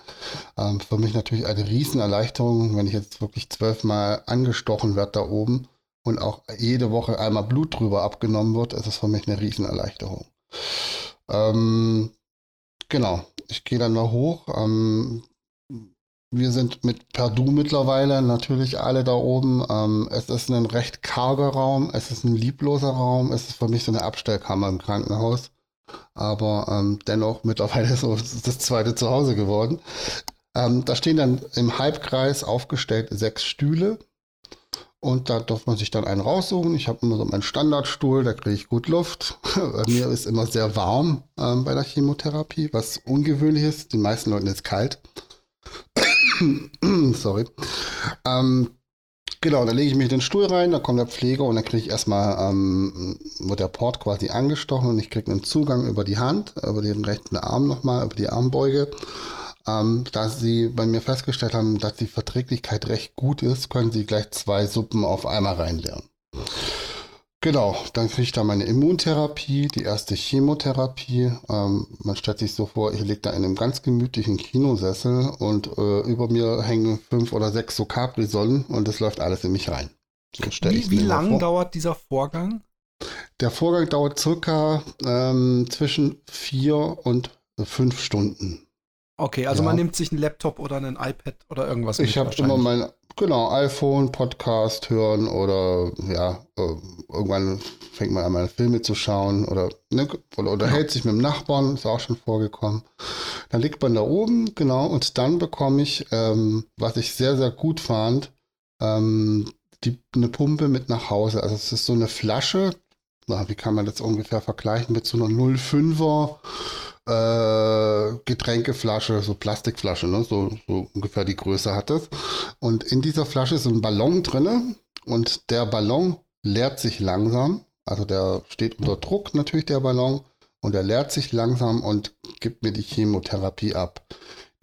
Ähm, für mich natürlich eine Riesenerleichterung, wenn ich jetzt wirklich zwölfmal angestochen werde da oben und auch jede Woche einmal Blut drüber abgenommen wird, ist es für mich eine Riesenerleichterung. Ähm, genau, ich gehe dann noch hoch. Ähm, wir sind mit Perdu mittlerweile natürlich alle da oben. Ähm, es ist ein recht karger Raum, es ist ein liebloser Raum, es ist für mich so eine Abstellkammer im Krankenhaus aber ähm, dennoch mittlerweile so das zweite Zuhause geworden. Ähm, da stehen dann im Halbkreis aufgestellt sechs Stühle und da darf man sich dann einen raussuchen. Ich habe immer so meinen Standardstuhl, da kriege ich gut Luft. bei mir ist immer sehr warm ähm, bei der Chemotherapie, was ungewöhnlich ist. Den meisten Leuten ist kalt. Sorry. Ähm, genau, da lege ich mich in den Stuhl rein, da kommt der Pfleger und dann kriege ich erstmal, ähm, wird der Port quasi angestochen und ich kriege einen Zugang über die Hand, über den rechten Arm nochmal, über die Armbeuge. Ähm, da sie bei mir festgestellt haben, dass die Verträglichkeit recht gut ist, können sie gleich zwei Suppen auf einmal reinleeren. Genau, dann kriege ich da meine Immuntherapie, die erste Chemotherapie. Ähm, man stellt sich so vor, ich liege da in einem ganz gemütlichen Kinosessel und äh, über mir hängen fünf oder sechs so Capri-Sonnen und das läuft alles in mich rein. So wie wie lang dauert dieser Vorgang? Der Vorgang dauert circa ähm, zwischen vier und fünf Stunden. Okay, also ja. man nimmt sich einen Laptop oder einen iPad oder irgendwas. Ich habe immer mein Genau, iPhone, Podcast hören oder ja, äh, irgendwann fängt man an, mal Filme zu schauen oder, ne, oder unterhält sich mit dem Nachbarn, ist auch schon vorgekommen. Dann liegt man da oben, genau, und dann bekomme ich, ähm, was ich sehr, sehr gut fand, ähm, die, eine Pumpe mit nach Hause. Also es ist so eine Flasche, na, wie kann man das ungefähr vergleichen mit so einer 05er äh, Getränkeflasche, so Plastikflasche, ne? so, so ungefähr die Größe hat es. Und in dieser Flasche ist ein Ballon drin und der Ballon leert sich langsam. Also der steht unter Druck natürlich, der Ballon. Und er leert sich langsam und gibt mir die Chemotherapie ab.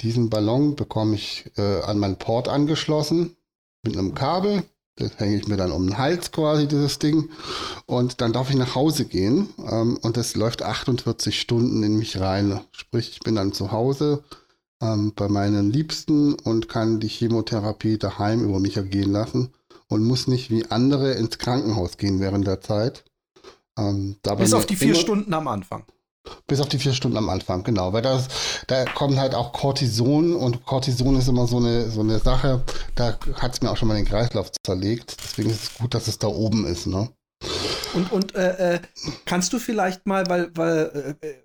Diesen Ballon bekomme ich äh, an meinen Port angeschlossen mit einem Kabel. Das hänge ich mir dann um den Hals quasi, dieses Ding. Und dann darf ich nach Hause gehen. Ähm, und das läuft 48 Stunden in mich rein. Sprich, ich bin dann zu Hause ähm, bei meinen Liebsten und kann die Chemotherapie daheim über mich ergehen lassen und muss nicht wie andere ins Krankenhaus gehen während der Zeit. Ähm, Bis auf die vier Stunden am Anfang. Bis auf die vier Stunden am Anfang, genau. Weil das, da kommt halt auch Cortison und Cortison ist immer so eine, so eine Sache, da hat es mir auch schon mal den Kreislauf zerlegt. Deswegen ist es gut, dass es da oben ist, ne? Und, und äh, äh, kannst du vielleicht mal, weil, weil äh, äh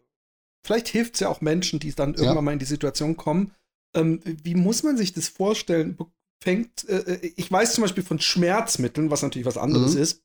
vielleicht hilft es ja auch Menschen, die dann irgendwann ja. mal in die Situation kommen, ähm, wie muss man sich das vorstellen? Fängt, äh, äh, ich weiß zum Beispiel von Schmerzmitteln, was natürlich was anderes mhm. ist,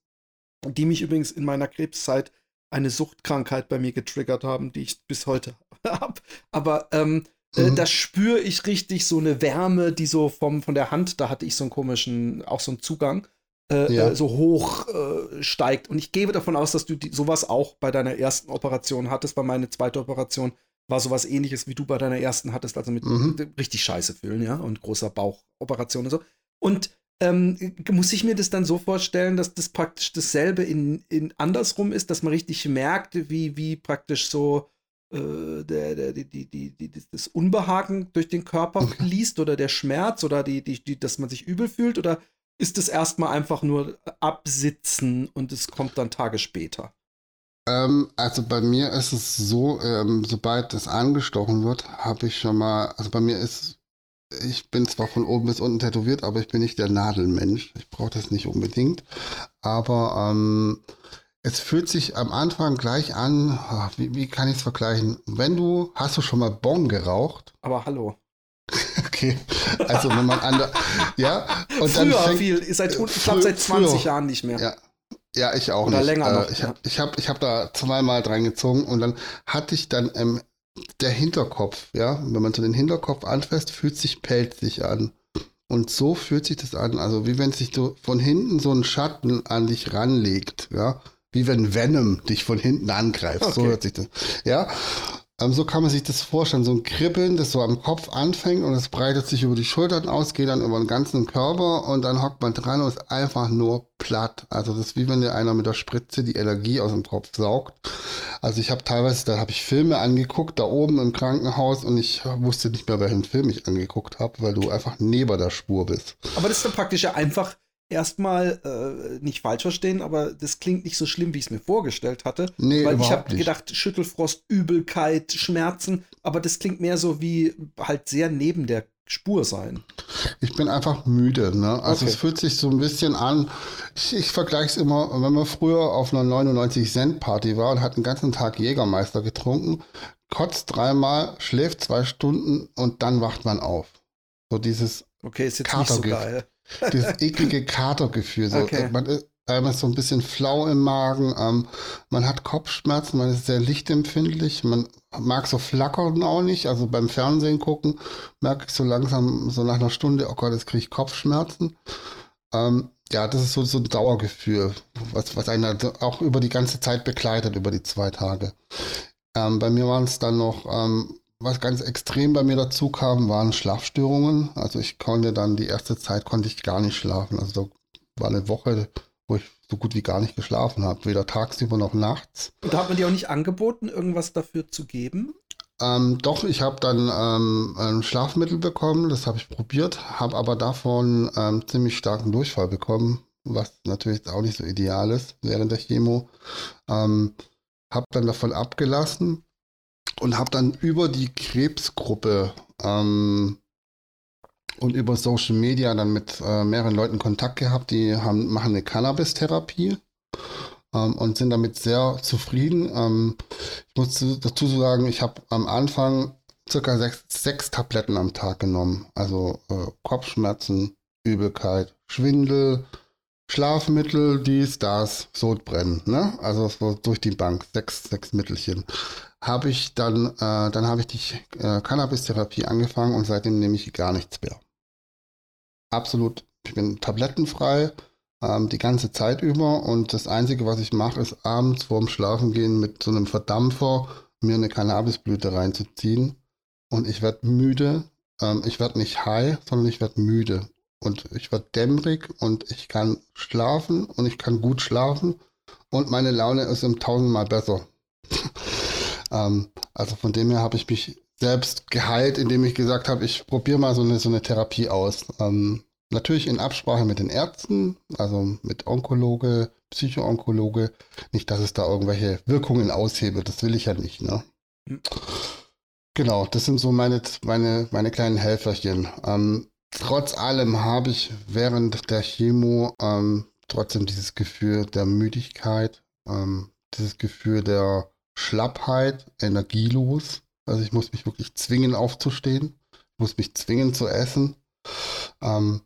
die mich übrigens in meiner Krebszeit eine Suchtkrankheit bei mir getriggert haben, die ich bis heute habe. Aber ähm, äh, mhm. äh, da spüre ich richtig so eine Wärme, die so vom, von der Hand, da hatte ich so einen komischen, auch so einen Zugang, äh, ja. äh, so hoch äh, steigt. Und ich gebe davon aus, dass du die, sowas auch bei deiner ersten Operation hattest. Bei meiner zweiten Operation war sowas ähnliches, wie du bei deiner ersten hattest, also mit mhm. richtig scheiße fühlen, ja, und großer Bauchoperation und so. Und ähm, muss ich mir das dann so vorstellen, dass das praktisch dasselbe in, in andersrum ist, dass man richtig merkt, wie, wie praktisch so äh, der, der, die, die, die, das Unbehagen durch den Körper fließt oder der Schmerz oder die, die, die, dass man sich übel fühlt? Oder ist es erstmal einfach nur absitzen und es kommt dann Tage später? Ähm, also bei mir ist es so, ähm, sobald es angestochen wird, habe ich schon mal, also bei mir ist ich bin zwar von oben bis unten tätowiert, aber ich bin nicht der Nadelmensch. Ich brauche das nicht unbedingt. Aber ähm, es fühlt sich am Anfang gleich an, ah, wie, wie kann ich es vergleichen? Wenn du, hast du schon mal Bon geraucht? Aber hallo. okay. Also wenn man an der, ja. Und Früher dann fängt, viel, seit, ich glaube seit 20 früher, Jahren nicht mehr. Ja. Ja, ich auch Oder nicht. länger äh, noch. Ich habe ich hab, ich hab da zweimal dran gezogen und dann hatte ich dann im der Hinterkopf, ja, wenn man so den Hinterkopf anfasst, fühlt sich pelzig an. Und so fühlt sich das an, also wie wenn sich so von hinten so ein Schatten an dich ranlegt, ja, wie wenn Venom dich von hinten angreift. Okay. So hört sich das. Ja. So kann man sich das vorstellen. So ein Kribbeln, das so am Kopf anfängt und es breitet sich über die Schultern aus, geht dann über den ganzen Körper und dann hockt man dran und ist einfach nur platt. Also das ist wie wenn dir einer mit der Spritze die Energie aus dem Kopf saugt. Also ich habe teilweise, da habe ich Filme angeguckt, da oben im Krankenhaus und ich wusste nicht mehr, welchen Film ich angeguckt habe, weil du einfach neben der Spur bist. Aber das ist dann praktisch ja einfach erstmal äh, nicht falsch verstehen, aber das klingt nicht so schlimm, wie ich es mir vorgestellt hatte. Nee, weil ich habe gedacht, Schüttelfrost, Übelkeit, Schmerzen, aber das klingt mehr so wie halt sehr neben der Spur sein. Ich bin einfach müde. Ne? Also okay. es fühlt sich so ein bisschen an. Ich, ich vergleiche es immer, wenn man früher auf einer 99 Cent Party war und hat den ganzen Tag Jägermeister getrunken, kotzt dreimal, schläft zwei Stunden und dann wacht man auf. So dieses Okay, ist jetzt nicht so geil. Dieses eklige Katergefühl. So. Okay. Man, einmal so ein bisschen flau im Magen. Ähm, man hat Kopfschmerzen, man ist sehr lichtempfindlich. Man mag so Flackern auch nicht. Also beim Fernsehen gucken merke ich so langsam, so nach einer Stunde, oh Gott, jetzt kriege ich Kopfschmerzen. Ähm, ja, das ist so, so ein Dauergefühl, was, was einen halt auch über die ganze Zeit begleitet, über die zwei Tage. Ähm, bei mir waren es dann noch, ähm, was ganz extrem bei mir dazu kam, waren Schlafstörungen. Also ich konnte dann die erste Zeit konnte ich gar nicht schlafen. Also da war eine Woche, wo ich so gut wie gar nicht geschlafen habe, weder tagsüber noch nachts. Und da hat man dir auch nicht angeboten, irgendwas dafür zu geben? Ähm, doch, ich habe dann ähm, ein Schlafmittel bekommen, das habe ich probiert, habe aber davon ähm, ziemlich starken Durchfall bekommen, was natürlich auch nicht so ideal ist während der Chemo. Ähm, habe dann davon abgelassen und habe dann über die Krebsgruppe ähm, und über Social Media dann mit äh, mehreren Leuten Kontakt gehabt, die haben, machen eine Cannabis-Therapie ähm, und sind damit sehr zufrieden. Ähm, ich muss dazu sagen, ich habe am Anfang circa sechs, sechs, Tabletten am Tag genommen. Also äh, Kopfschmerzen, Übelkeit, Schwindel, Schlafmittel, dies, das, Sodbrennen. Ne? Also so durch die Bank, sechs, sechs Mittelchen. Habe ich dann, äh, dann habe ich die äh, Cannabis-Therapie angefangen und seitdem nehme ich gar nichts mehr. Absolut, ich bin tablettenfrei ähm, die ganze Zeit über und das Einzige, was ich mache, ist abends vorm Schlafengehen mit so einem Verdampfer mir eine Cannabisblüte reinzuziehen und ich werde müde. Ähm, ich werde nicht high, sondern ich werde müde und ich werde dämmerig und ich kann schlafen und ich kann gut schlafen und meine Laune ist im tausendmal besser. ähm, also von dem her habe ich mich selbst geheilt, indem ich gesagt habe, ich probiere mal so eine, so eine Therapie aus. Ähm, Natürlich in Absprache mit den Ärzten, also mit Onkologe, Psychoonkologe. Nicht, dass es da irgendwelche Wirkungen aushebelt, das will ich ja nicht. Ne? Mhm. Genau, das sind so meine, meine, meine kleinen Helferchen. Ähm, trotz allem habe ich während der Chemo ähm, trotzdem dieses Gefühl der Müdigkeit, ähm, dieses Gefühl der Schlappheit, energielos. Also ich muss mich wirklich zwingen aufzustehen, muss mich zwingen zu essen. Ähm,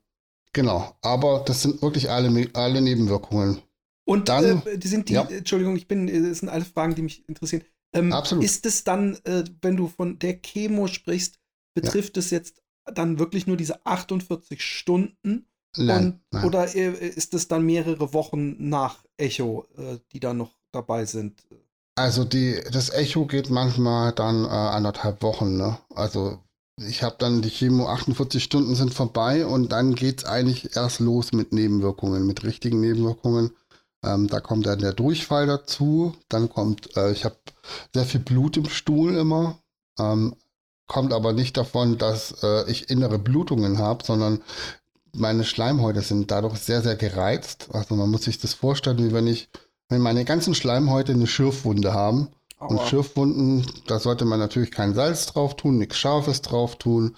Genau, aber das sind wirklich alle, alle Nebenwirkungen. Und dann, äh, die sind die, ja. Entschuldigung, ich bin, das sind alle Fragen, die mich interessieren. Ähm, Absolut. Ist es dann, äh, wenn du von der Chemo sprichst, betrifft ja. es jetzt dann wirklich nur diese 48 Stunden? Nein, und, nein. Oder äh, ist es dann mehrere Wochen nach Echo, äh, die da noch dabei sind? Also die, das Echo geht manchmal dann äh, anderthalb Wochen, ne? Also ich habe dann die Chemo, 48 Stunden sind vorbei und dann geht es eigentlich erst los mit Nebenwirkungen, mit richtigen Nebenwirkungen. Ähm, da kommt dann der Durchfall dazu. Dann kommt, äh, ich habe sehr viel Blut im Stuhl immer. Ähm, kommt aber nicht davon, dass äh, ich innere Blutungen habe, sondern meine Schleimhäute sind dadurch sehr, sehr gereizt. Also man muss sich das vorstellen, wie wenn ich, wenn meine ganzen Schleimhäute eine Schürfwunde haben Aua. Und Schürfwunden, da sollte man natürlich kein Salz drauf tun, nichts Scharfes drauf tun.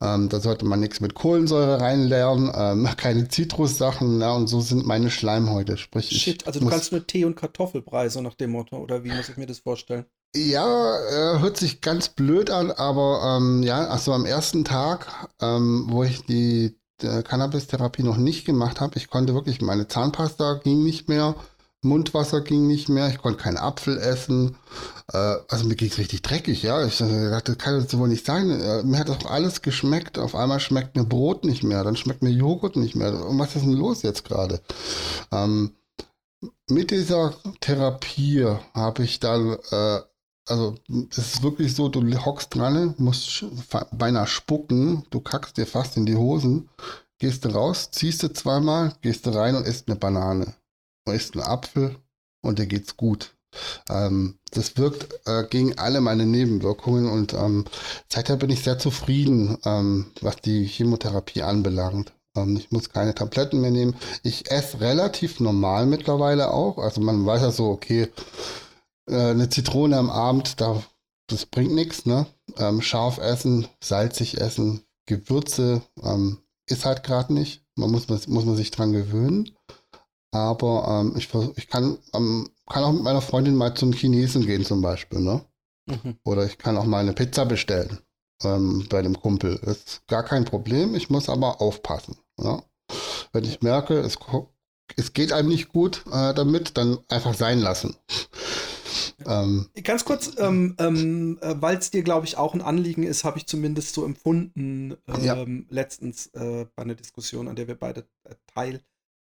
Ähm, da sollte man nichts mit Kohlensäure reinlernen, ähm, keine Zitrussachen. Ja, und so sind meine Schleimhäute. Sprich, Shit, also du kannst nur Tee und Kartoffelbrei, so nach dem Motto, oder wie muss ich mir das vorstellen? Ja, äh, hört sich ganz blöd an, aber ähm, ja, also am ersten Tag, ähm, wo ich die Cannabis-Therapie noch nicht gemacht habe, ich konnte wirklich, meine Zahnpasta ging nicht mehr. Mundwasser ging nicht mehr, ich konnte keinen Apfel essen. Äh, also mir ging es richtig dreckig, ja. Ich dachte, das kann das wohl nicht sein. Äh, mir hat doch alles geschmeckt. Auf einmal schmeckt mir Brot nicht mehr, dann schmeckt mir Joghurt nicht mehr. Und was ist denn los jetzt gerade? Ähm, mit dieser Therapie habe ich dann, äh, also es ist wirklich so, du hockst dran, musst beinahe spucken, du kackst dir fast in die Hosen, gehst raus, ziehst du zweimal, gehst rein und isst eine Banane man isst einen Apfel und dir geht's gut. Ähm, das wirkt äh, gegen alle meine Nebenwirkungen und ähm, seither bin ich sehr zufrieden, ähm, was die Chemotherapie anbelangt. Ähm, ich muss keine Tabletten mehr nehmen. Ich esse relativ normal mittlerweile auch. Also man weiß ja so, okay, eine Zitrone am Abend, da, das bringt nichts. Ne? Ähm, scharf essen, salzig essen, Gewürze ähm, ist halt gerade nicht. Man muss, muss man sich dran gewöhnen. Aber ähm, ich, ich kann, ähm, kann auch mit meiner Freundin mal zum Chinesen gehen zum Beispiel, ne? Mhm. Oder ich kann auch mal eine Pizza bestellen ähm, bei dem Kumpel. ist gar kein Problem, ich muss aber aufpassen. Ne? Wenn ich merke, es es geht einem nicht gut äh, damit, dann einfach sein lassen. Ähm, Ganz kurz, ähm, ähm, äh, weil es dir, glaube ich, auch ein Anliegen ist, habe ich zumindest so empfunden, ja. Ähm, letztens äh, bei einer Diskussion, an der wir beide äh,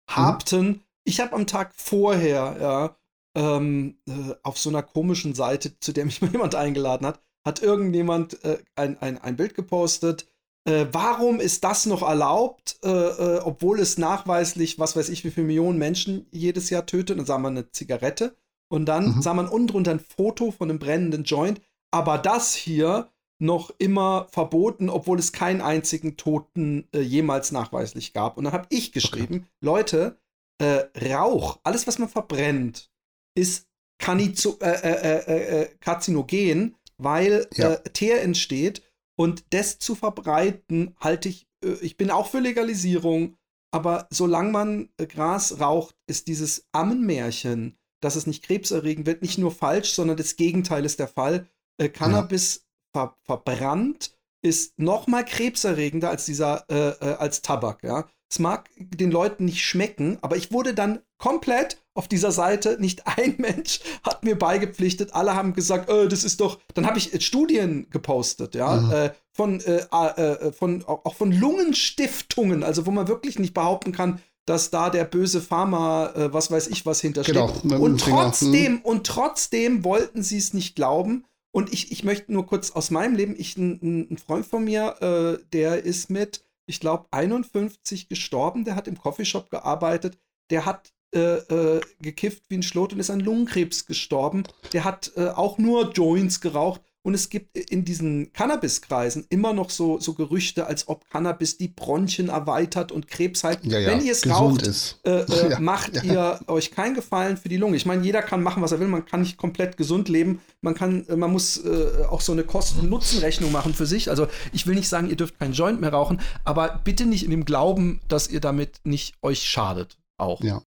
teilhabten. Mhm. Ich habe am Tag vorher, ja, ähm, äh, auf so einer komischen Seite, zu der mich mal jemand eingeladen hat, hat irgendjemand äh, ein, ein, ein Bild gepostet. Äh, warum ist das noch erlaubt, äh, äh, obwohl es nachweislich, was weiß ich, wie viele Millionen Menschen jedes Jahr tötet? Dann sagen wir eine Zigarette. Und dann mhm. sah man unten drunter ein Foto von einem brennenden Joint. Aber das hier noch immer verboten, obwohl es keinen einzigen Toten äh, jemals nachweislich gab. Und dann habe ich geschrieben, okay. Leute, äh, Rauch, alles, was man verbrennt, ist Kanizo äh, äh, äh, äh karzinogen, weil ja. Teer entsteht. Und das zu verbreiten, halte ich, ich bin auch für Legalisierung, aber solange man Gras raucht, ist dieses Ammenmärchen, dass es nicht krebserregend wird, nicht nur falsch, sondern das Gegenteil ist der Fall. Cannabis ja. ver verbrannt ist noch mal krebserregender als dieser äh, als Tabak, ja. Es mag den Leuten nicht schmecken, aber ich wurde dann komplett auf dieser Seite, nicht ein Mensch hat mir beigepflichtet. Alle haben gesagt, äh, das ist doch. Dann habe ich Studien gepostet, ja, mhm. äh, von, äh, äh, von auch von Lungenstiftungen, also wo man wirklich nicht behaupten kann, dass da der böse Pharma, äh, was weiß ich, was hintersteht. Genau, und trotzdem, und trotzdem wollten sie es nicht glauben. Und ich, ich möchte nur kurz aus meinem Leben, ich, ein, ein Freund von mir, äh, der ist mit ich glaube, 51 gestorben. Der hat im Coffeeshop gearbeitet. Der hat äh, äh, gekifft wie ein Schlot und ist an Lungenkrebs gestorben. Der hat äh, auch nur Joints geraucht. Und es gibt in diesen Cannabis-Kreisen immer noch so, so Gerüchte, als ob Cannabis die Bronchien erweitert und Krebs heilt. Ja, ja, Wenn ihr es raucht, äh, äh, ja, macht ihr euch keinen Gefallen für die Lunge. Ich meine, jeder kann machen, was er will. Man kann nicht komplett gesund leben. Man kann, äh, man muss äh, auch so eine Kosten-Nutzen-Rechnung machen für sich. Also ich will nicht sagen, ihr dürft keinen Joint mehr rauchen, aber bitte nicht in dem Glauben, dass ihr damit nicht euch schadet. Auch. Ja,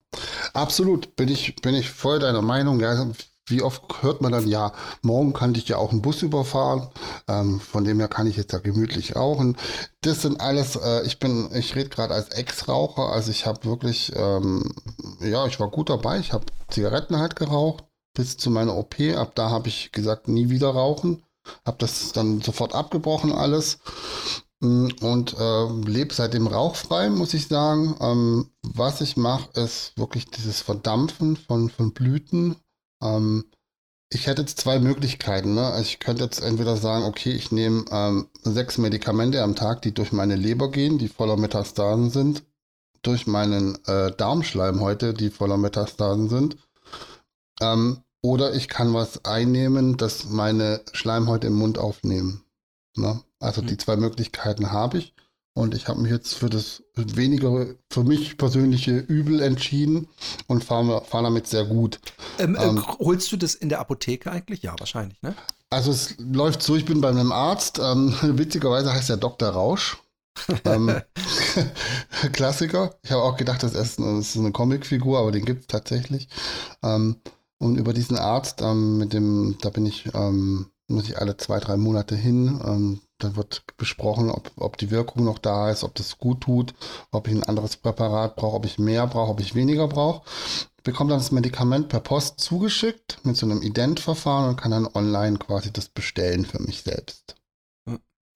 absolut. Bin ich, bin ich voll deiner Meinung. Ja, wie oft hört man dann, ja, morgen kann ich ja auch einen Bus überfahren, ähm, von dem her kann ich jetzt ja gemütlich rauchen. Das sind alles, äh, ich bin, ich rede gerade als Ex-Raucher, also ich habe wirklich, ähm, ja, ich war gut dabei, ich habe Zigaretten halt geraucht bis zu meiner OP, ab da habe ich gesagt, nie wieder rauchen, habe das dann sofort abgebrochen alles. Mm, und äh, lebe seitdem rauchfrei, muss ich sagen. Ähm, was ich mache, ist wirklich dieses Verdampfen von, von Blüten ähm, ich hätte jetzt zwei Möglichkeiten. Ne? Also ich könnte jetzt entweder sagen, okay, ich nehme ähm, sechs Medikamente am Tag, die durch meine Leber gehen, die voller Metastasen sind, durch meinen äh, Darmschleim heute, die voller Metastasen sind. Ähm, oder ich kann was einnehmen, das meine Schleimhäute im Mund aufnehmen. Ne? Also mhm. die zwei Möglichkeiten habe ich. Und ich habe mich jetzt für das weniger, für mich persönliche Übel entschieden und fahre fahr damit sehr gut. Ähm, äh, ähm, holst du das in der Apotheke eigentlich? Ja, wahrscheinlich, ne? Also es läuft so, ich bin bei einem Arzt. Ähm, witzigerweise heißt er Dr. Rausch. ähm, Klassiker. Ich habe auch gedacht, das ist, das ist eine Comicfigur, aber den gibt es tatsächlich. Ähm, und über diesen Arzt, ähm, mit dem, da bin ich, ähm, muss ich alle zwei, drei Monate hin dann wird besprochen, ob, ob die Wirkung noch da ist, ob das gut tut, ob ich ein anderes Präparat brauche, ob ich mehr brauche, ob ich weniger brauche. Bekomme dann das Medikament per Post zugeschickt mit so einem Ident-Verfahren und kann dann online quasi das bestellen für mich selbst.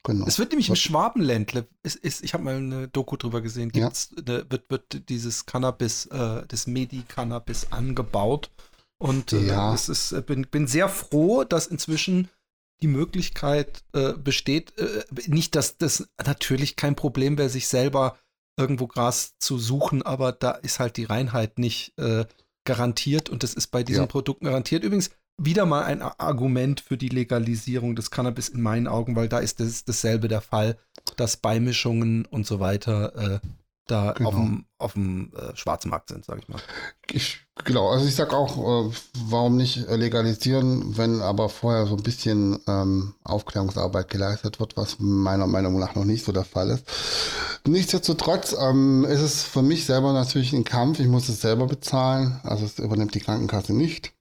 Genau. Es wird nämlich im Schwabenländle, ist, ist, ich habe mal eine Doku drüber gesehen, ja. eine, wird, wird dieses Cannabis, äh, das Medi-Cannabis angebaut. Und äh, ja. es ist, äh, bin, bin sehr froh, dass inzwischen die Möglichkeit äh, besteht, äh, nicht, dass das natürlich kein Problem wäre, sich selber irgendwo Gras zu suchen, aber da ist halt die Reinheit nicht äh, garantiert und das ist bei diesen ja. Produkten garantiert. Übrigens wieder mal ein Argument für die Legalisierung des Cannabis in meinen Augen, weil da ist das dasselbe der Fall, dass Beimischungen und so weiter äh, da genau. auf dem, auf dem äh, Schwarzmarkt sind, sage ich mal. Ich, genau, also ich sage auch, äh, warum nicht legalisieren, wenn aber vorher so ein bisschen ähm, Aufklärungsarbeit geleistet wird, was meiner Meinung nach noch nicht so der Fall ist. Nichtsdestotrotz ähm, ist es für mich selber natürlich ein Kampf. Ich muss es selber bezahlen, also es übernimmt die Krankenkasse nicht.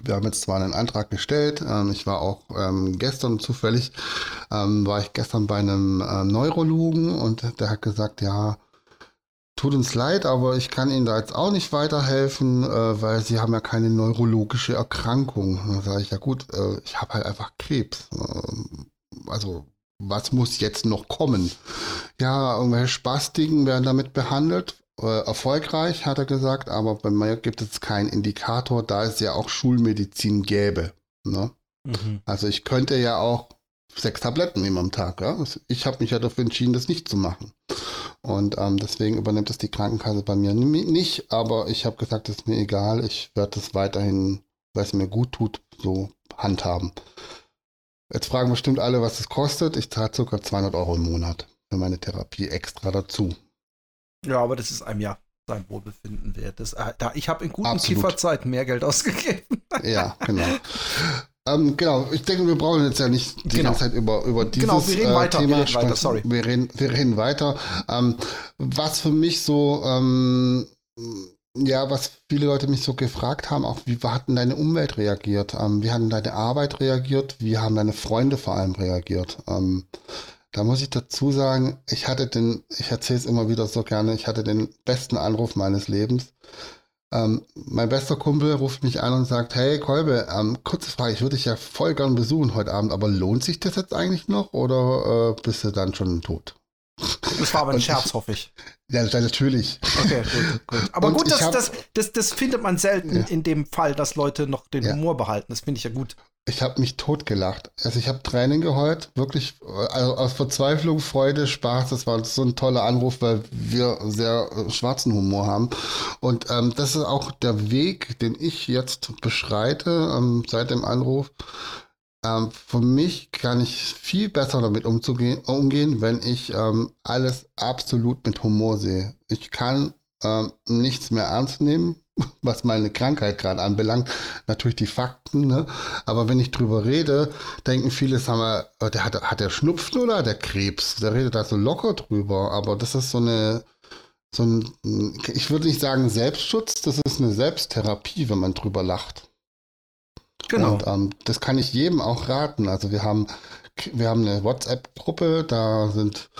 Wir haben jetzt zwar einen Antrag gestellt, ähm, ich war auch ähm, gestern zufällig, ähm, war ich gestern bei einem äh, Neurologen und der hat gesagt, ja, tut uns leid, aber ich kann Ihnen da jetzt auch nicht weiterhelfen, äh, weil Sie haben ja keine neurologische Erkrankung. Dann sage ich, ja gut, äh, ich habe halt einfach Krebs. Ähm, also was muss jetzt noch kommen? Ja, irgendwelche Spastiken werden damit behandelt. Äh, erfolgreich, hat er gesagt, aber bei mir gibt es keinen Indikator, da es ja auch Schulmedizin gäbe. Ne? Mhm. Also ich könnte ja auch sechs Tabletten nehmen am Tag. Ja? Ich habe mich ja dafür entschieden, das nicht zu machen. Und ähm, deswegen übernimmt das die Krankenkasse bei mir nicht. Aber ich habe gesagt, das ist mir egal. Ich werde das weiterhin, weil es mir gut tut, so handhaben. Jetzt fragen bestimmt alle, was es kostet. Ich zahle ca. 200 Euro im Monat für meine Therapie extra dazu. Ja, aber das ist einem ja sein Wohlbefinden wert. Das, äh, da, ich habe in guten Absolut. Kieferzeiten mehr Geld ausgegeben. ja, genau. Ähm, genau, ich denke, wir brauchen jetzt ja nicht die genau. ganze Zeit über, über dieses genau, wir reden äh, weiter, Thema wir reden. Weiter, sorry. Wir reden, wir reden weiter. Ähm, was für mich so, ähm, ja, was viele Leute mich so gefragt haben, auch wie hat denn deine Umwelt reagiert? Ähm, wie hat denn deine Arbeit reagiert? Wie haben deine Freunde vor allem reagiert? Ähm, da muss ich dazu sagen, ich hatte den, ich erzähle es immer wieder so gerne, ich hatte den besten Anruf meines Lebens. Ähm, mein bester Kumpel ruft mich an und sagt, hey Kolbe, ähm, kurze Frage, ich würde dich ja voll gern besuchen heute Abend, aber lohnt sich das jetzt eigentlich noch oder äh, bist du dann schon tot? Das war aber ein und Scherz, ich, hoffe ich. Ja, natürlich. Okay, gut, gut. Aber und gut, das, hab, das, das, das, findet man selten ja. in dem Fall, dass Leute noch den ja. Humor behalten. Das finde ich ja gut. Ich habe mich totgelacht. Also ich habe Tränen geheult, wirklich also aus Verzweiflung, Freude, Spaß. Das war so ein toller Anruf, weil wir sehr äh, schwarzen Humor haben. Und ähm, das ist auch der Weg, den ich jetzt beschreite ähm, seit dem Anruf. Ähm, für mich kann ich viel besser damit umzugehen, umgehen, wenn ich ähm, alles absolut mit Humor sehe. Ich kann ähm, nichts mehr ernst nehmen was meine Krankheit gerade anbelangt, natürlich die Fakten, ne? aber wenn ich drüber rede, denken viele, sagen wir, oh, der hat, hat der Schnupfen oder hat der Krebs? Der redet da so locker drüber, aber das ist so eine, so ein, ich würde nicht sagen Selbstschutz, das ist eine Selbsttherapie, wenn man drüber lacht. Genau. Und ähm, das kann ich jedem auch raten. Also wir haben wir haben eine WhatsApp-Gruppe, da sind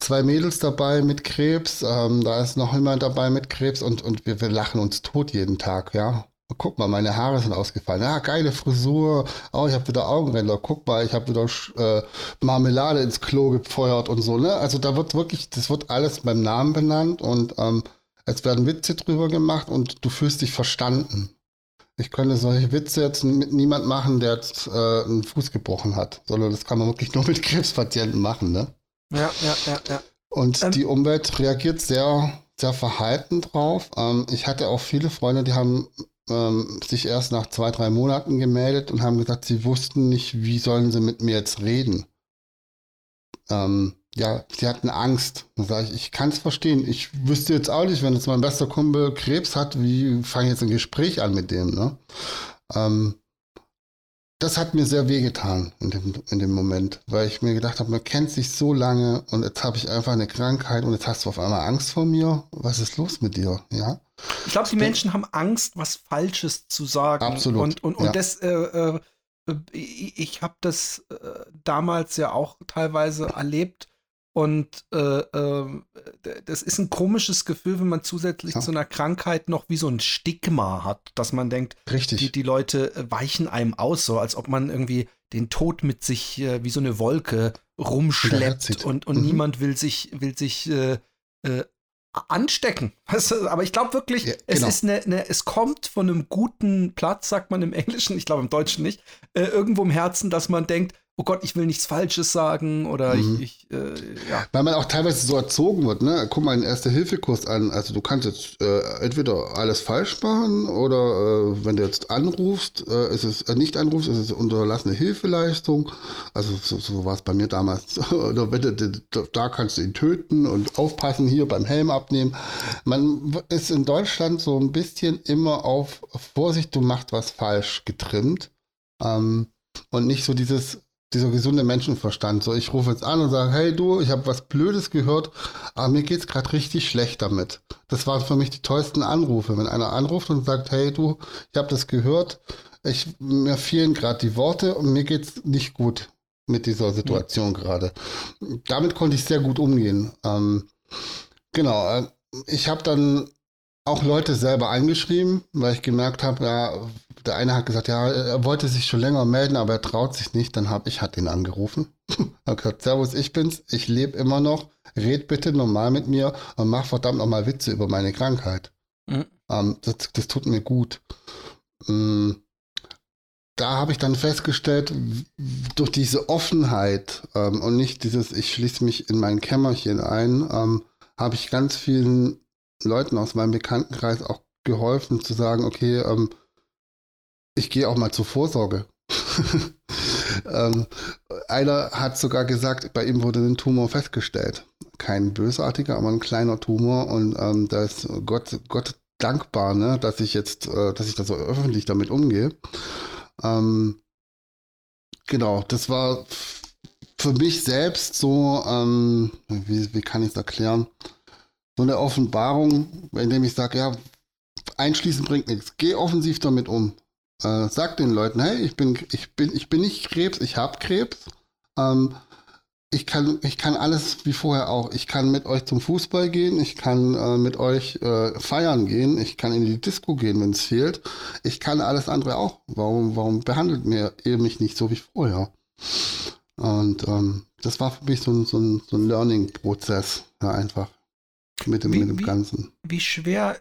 zwei Mädels dabei mit Krebs, ähm, da ist noch jemand dabei mit Krebs und, und wir, wir lachen uns tot jeden Tag, ja. Guck mal, meine Haare sind ausgefallen. Ja, geile Frisur. Oh, ich habe wieder Augenränder. Guck mal, ich habe wieder äh, Marmelade ins Klo gefeuert und so. Ne? Also da wird wirklich, das wird alles beim Namen benannt und ähm, es werden Witze drüber gemacht und du fühlst dich verstanden. Ich könnte solche Witze jetzt mit niemand machen, der jetzt äh, einen Fuß gebrochen hat, sondern das kann man wirklich nur mit Krebspatienten machen, ne? Ja, ja, ja, ja. Und ähm, die Umwelt reagiert sehr, sehr verhalten drauf. Ähm, ich hatte auch viele Freunde, die haben ähm, sich erst nach zwei, drei Monaten gemeldet und haben gesagt, sie wussten nicht, wie sollen sie mit mir jetzt reden. Ähm, ja, sie hatten Angst. Dann sage ich, ich kann es verstehen. Ich wüsste jetzt auch nicht, wenn jetzt mein bester Kumpel Krebs hat, wie fange ich jetzt ein Gespräch an mit dem, ne? Ähm, das hat mir sehr wehgetan in dem, in dem Moment, weil ich mir gedacht habe, man kennt sich so lange und jetzt habe ich einfach eine Krankheit und jetzt hast du auf einmal Angst vor mir. Was ist los mit dir? Ja. Ich glaube, die Menschen haben Angst, was Falsches zu sagen. Absolut. Und, und, und ja. das, äh, äh, ich habe das äh, damals ja auch teilweise erlebt und äh, äh, das ist ein komisches Gefühl, wenn man zusätzlich ja. zu einer Krankheit noch wie so ein Stigma hat, dass man denkt, Richtig. Die, die Leute äh, weichen einem aus, so als ob man irgendwie den Tod mit sich äh, wie so eine Wolke rumschleppt und, und mhm. niemand will sich, will sich äh, äh, anstecken. Aber ich glaube wirklich, ja, genau. es ist eine, eine, es kommt von einem guten Platz, sagt man im Englischen, ich glaube im Deutschen nicht, irgendwo im Herzen, dass man denkt, oh Gott, ich will nichts Falsches sagen oder mhm. ich, ich äh, ja. Weil man auch teilweise so erzogen wird, ne? Guck mal einen Erste-Hilfe-Kurs an. Also du kannst jetzt äh, entweder alles falsch machen oder äh, wenn du jetzt anrufst, äh, ist es äh, nicht anrufst, ist es unterlassene Hilfeleistung. Also so, so war es bei mir damals. oder wenn du, da kannst du ihn töten und aufpassen, hier beim Helm abnehmen. Man ist in Deutschland so ein bisschen immer auf Vorsicht, du machst was falsch getrimmt. Ähm, und nicht so dieses, dieser gesunde Menschenverstand. So, ich rufe jetzt an und sage, hey du, ich habe was Blödes gehört, aber mir geht's gerade richtig schlecht damit. Das waren für mich die tollsten Anrufe, wenn einer anruft und sagt, hey du, ich habe das gehört, ich, mir fehlen gerade die Worte und mir geht's nicht gut mit dieser Situation ja. gerade. Damit konnte ich sehr gut umgehen. Ähm, genau. Äh, ich habe dann auch Leute selber angeschrieben, weil ich gemerkt habe, ja, der eine hat gesagt, ja, er wollte sich schon länger melden, aber er traut sich nicht. Dann habe ich hat ihn angerufen. habe gesagt, Servus, ich bin's, ich lebe immer noch. Red bitte normal mit mir und mach verdammt nochmal Witze über meine Krankheit. Mhm. Ähm, das, das, tut mir gut. Ähm, da habe ich dann festgestellt, durch diese Offenheit ähm, und nicht dieses, ich schließe mich in mein Kämmerchen ein, ähm, habe ich ganz vielen Leuten aus meinem Bekanntenkreis auch geholfen zu sagen, okay, ähm, ich gehe auch mal zur Vorsorge. ähm, einer hat sogar gesagt, bei ihm wurde ein Tumor festgestellt. Kein bösartiger, aber ein kleiner Tumor und ähm, da ist Gott, Gott dankbar, ne, dass ich jetzt, äh, dass ich da so öffentlich damit umgehe. Ähm, genau, das war für mich selbst so, ähm, wie, wie kann ich es erklären? So eine Offenbarung, indem ich sage, ja, einschließen bringt nichts. Geh offensiv damit um. Äh, sag den Leuten, hey, ich bin, ich bin, ich bin nicht Krebs, ich habe Krebs. Ähm, ich kann, ich kann alles wie vorher auch. Ich kann mit euch zum Fußball gehen, ich kann äh, mit euch äh, feiern gehen, ich kann in die Disco gehen, wenn es fehlt. Ich kann alles andere auch. Warum, warum behandelt mir ihr mich nicht so wie vorher? Und ähm, das war für mich so ein, so ein, so ein Learning-Prozess, ja, einfach mit dem, wie, mit dem Ganzen. Wie schwer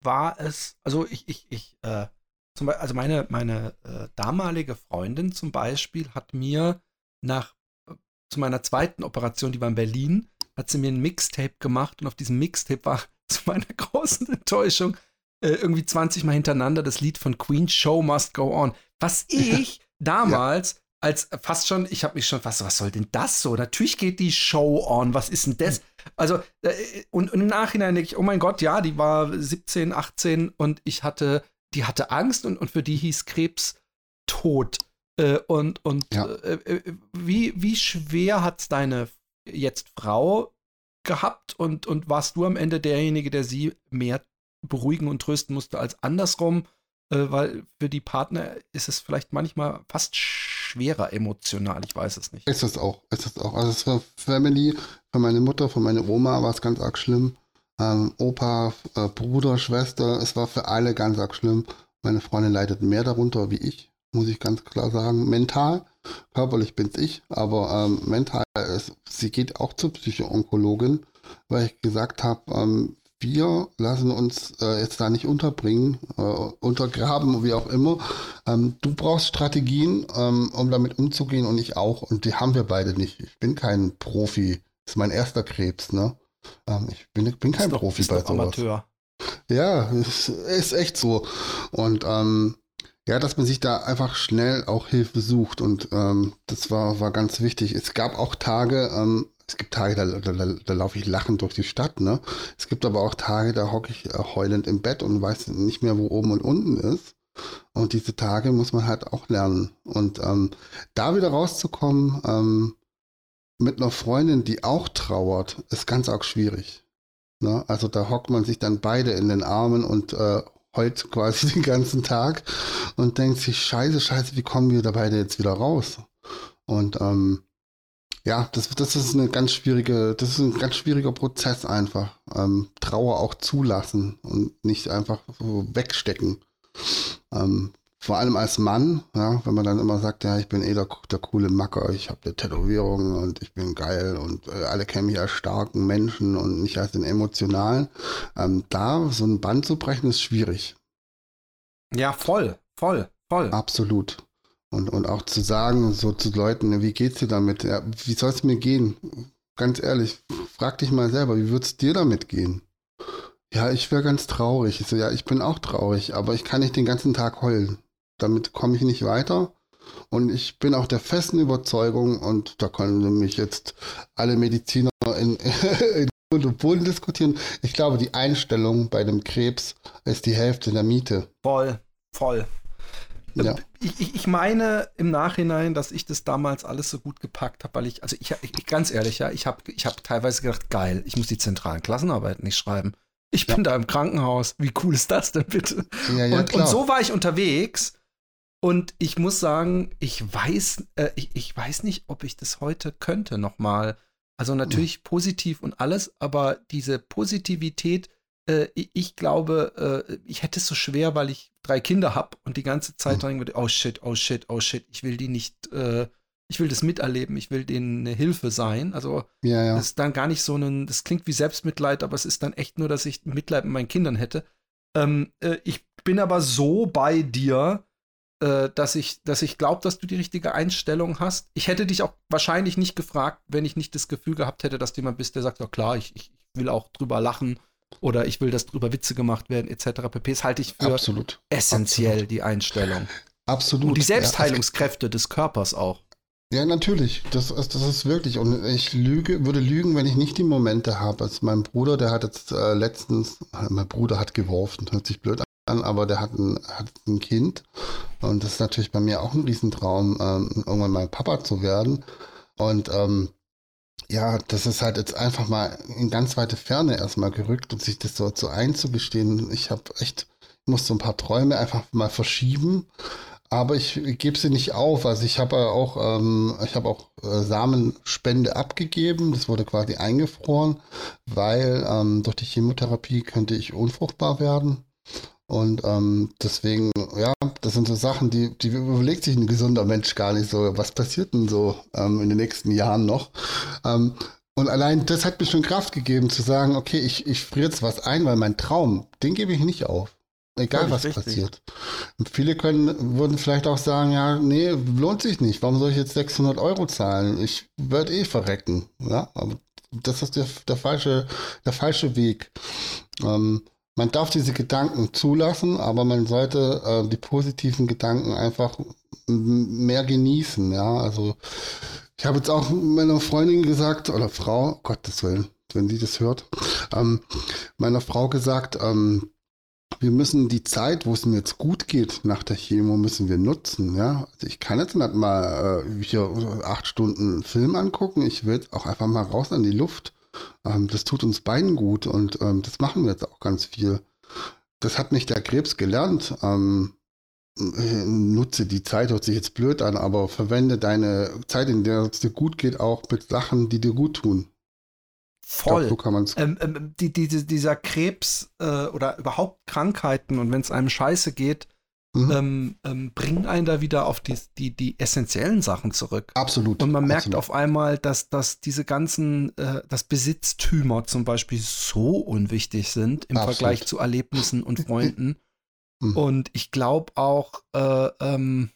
war es, also ich, ich, ich, äh, zum Beispiel, also meine, meine äh, damalige Freundin zum Beispiel hat mir nach äh, zu meiner zweiten Operation, die war in Berlin, hat sie mir ein Mixtape gemacht und auf diesem Mixtape war zu meiner großen Enttäuschung äh, irgendwie 20 Mal hintereinander das Lied von Queen Show Must Go On. Was ich damals ja. Als fast schon, ich habe mich schon fast, was soll denn das so? Natürlich geht die Show on, was ist denn das? Also, äh, und, und im Nachhinein denke ich, oh mein Gott, ja, die war 17, 18 und ich hatte, die hatte Angst und, und für die hieß Krebs tot. Äh, und und ja. äh, äh wie, wie schwer hat es deine jetzt Frau gehabt und, und warst du am Ende derjenige, der sie mehr beruhigen und trösten musste als andersrum? Äh, weil für die Partner ist es vielleicht manchmal fast schwerer emotional, ich weiß es nicht. Ist es auch, ist es auch. Also es war Family, für meine Mutter, für meine Oma war es ganz arg schlimm. Ähm, Opa, äh, Bruder, Schwester, es war für alle ganz arg schlimm. Meine Freundin leidet mehr darunter wie ich muss ich ganz klar sagen. Mental, körperlich bin es ich, aber ähm, mental, ist, sie geht auch zur Psychoonkologin, weil ich gesagt habe, ähm, wir lassen uns äh, jetzt da nicht unterbringen, äh, untergraben, wie auch immer. Ähm, du brauchst Strategien, ähm, um damit umzugehen und ich auch. Und die haben wir beide nicht. Ich bin kein Profi. Das ist mein erster Krebs, ne? Ähm, ich bin, bin kein doch, Profi bei sowas. Amateur. Ja, ist, ist echt so. Und ähm, ja, dass man sich da einfach schnell auch Hilfe sucht und ähm, das war, war ganz wichtig. Es gab auch Tage, ähm, es gibt Tage, da, da, da, da laufe ich lachend durch die Stadt, ne? Es gibt aber auch Tage, da hocke ich äh, heulend im Bett und weiß nicht mehr, wo oben und unten ist. Und diese Tage muss man halt auch lernen. Und ähm, da wieder rauszukommen ähm, mit einer Freundin, die auch trauert, ist ganz arg schwierig. Ne? Also da hockt man sich dann beide in den Armen und äh, heult quasi den ganzen Tag und denkt sich, scheiße, scheiße, wie kommen wir da beide jetzt wieder raus? Und ähm, ja, das, das ist eine ganz schwierige, das ist ein ganz schwieriger Prozess einfach. Ähm, Trauer auch zulassen und nicht einfach so wegstecken. Ähm, vor allem als Mann, ja, wenn man dann immer sagt, ja, ich bin eh der, der coole Macker, ich habe eine Tätowierung und ich bin geil und äh, alle kennen mich als starken Menschen und nicht als den emotionalen. Ähm, da so ein Band zu brechen, ist schwierig. Ja, voll, voll, voll. Absolut. Und, und auch zu sagen, so zu Leuten, wie geht's dir damit? Ja, wie soll es mir gehen? Ganz ehrlich, frag dich mal selber, wie wird's dir damit gehen? Ja, ich wäre ganz traurig. Ich so, ja, ich bin auch traurig, aber ich kann nicht den ganzen Tag heulen. Damit komme ich nicht weiter. Und ich bin auch der festen Überzeugung, und da können mich jetzt alle Mediziner in, in Boden diskutieren. Ich glaube, die Einstellung bei dem Krebs ist die Hälfte der Miete. Voll, voll. Ja. Ich, ich, meine im Nachhinein, dass ich das damals alles so gut gepackt habe, weil ich, also ich, ich ganz ehrlich, ja, ich habe ich hab teilweise gedacht, geil, ich muss die zentralen Klassenarbeiten nicht schreiben. Ich bin ja. da im Krankenhaus. Wie cool ist das denn bitte? Ja, ja, und, und, so war ich unterwegs und ich muss sagen, ich weiß, äh, ich, ich weiß nicht, ob ich das heute könnte, nochmal Also natürlich positiv und alles, aber diese Positivität, äh, ich glaube, äh, ich hätte es so schwer, weil ich drei Kinder habe und die ganze Zeit mhm. denke, oh shit, oh shit, oh shit, ich will die nicht, äh, ich will das miterleben, ich will denen eine Hilfe sein. Also ja, ja. das ist dann gar nicht so ein, das klingt wie Selbstmitleid, aber es ist dann echt nur, dass ich Mitleid mit meinen Kindern hätte. Ähm, äh, ich bin aber so bei dir, äh, dass ich, dass ich glaube, dass du die richtige Einstellung hast. Ich hätte dich auch wahrscheinlich nicht gefragt, wenn ich nicht das Gefühl gehabt hätte, dass du jemand bist, der sagt, ja klar, ich, ich will auch drüber lachen oder ich will, dass drüber Witze gemacht werden, etc. pp. Das halte ich für Absolut. essentiell, Absolut. die Einstellung. Absolut. Und die Selbstheilungskräfte ja, des Körpers auch. Ja, natürlich. Das, das ist wirklich. Und ich lüge, würde lügen, wenn ich nicht die Momente habe. Also mein Bruder, der hat jetzt äh, letztens, mein Bruder hat geworfen, hört sich blöd an, aber der hat ein, hat ein Kind. Und das ist natürlich bei mir auch ein Riesentraum, ähm, irgendwann mal Papa zu werden. Und ähm, ja, das ist halt jetzt einfach mal in ganz weite Ferne erstmal gerückt und sich das so, so einzugestehen. Ich habe echt, ich muss so ein paar Träume einfach mal verschieben, aber ich gebe sie nicht auf. Also ich habe auch, ähm, ich habe auch äh, Samenspende abgegeben. Das wurde quasi eingefroren, weil ähm, durch die Chemotherapie könnte ich unfruchtbar werden. Und ähm, deswegen, ja, das sind so Sachen, die, die überlegt sich ein gesunder Mensch gar nicht so, was passiert denn so ähm, in den nächsten Jahren noch. Ähm, und allein das hat mir schon Kraft gegeben, zu sagen, okay, ich, ich friere jetzt was ein, weil mein Traum, den gebe ich nicht auf. Egal was richtig. passiert. Und viele können, würden vielleicht auch sagen, ja, nee, lohnt sich nicht. Warum soll ich jetzt 600 Euro zahlen? Ich werde eh verrecken. Ja, aber das ist der, der falsche, der falsche Weg. Ähm, man darf diese Gedanken zulassen, aber man sollte äh, die positiven Gedanken einfach mehr genießen. Ja, also ich habe jetzt auch meiner Freundin gesagt, oder Frau, Gottes Willen, wenn sie das hört, ähm, meiner Frau gesagt, ähm, wir müssen die Zeit, wo es mir jetzt gut geht nach der Chemo, müssen wir nutzen. Ja, also ich kann jetzt nicht mal äh, hier acht Stunden Film angucken. Ich will auch einfach mal raus an die Luft. Ähm, das tut uns beiden gut und ähm, das machen wir jetzt auch ganz viel. Das hat mich der Krebs gelernt. Ähm, äh, nutze die Zeit, hört sich jetzt blöd an, aber verwende deine Zeit, in der es dir gut geht, auch mit Sachen, die dir gut tun. Voll. Glaub, so kann man's ähm, ähm, die, die, dieser Krebs äh, oder überhaupt Krankheiten und wenn es einem scheiße geht, mhm. ähm, ähm, bringen einen da wieder auf die, die, die essentiellen Sachen zurück. Absolut. Und man merkt absolut. auf einmal, dass, dass diese ganzen, äh, dass Besitztümer zum Beispiel so unwichtig sind im absolut. Vergleich zu Erlebnissen und Freunden. mhm. Und ich glaube auch, äh, ähm,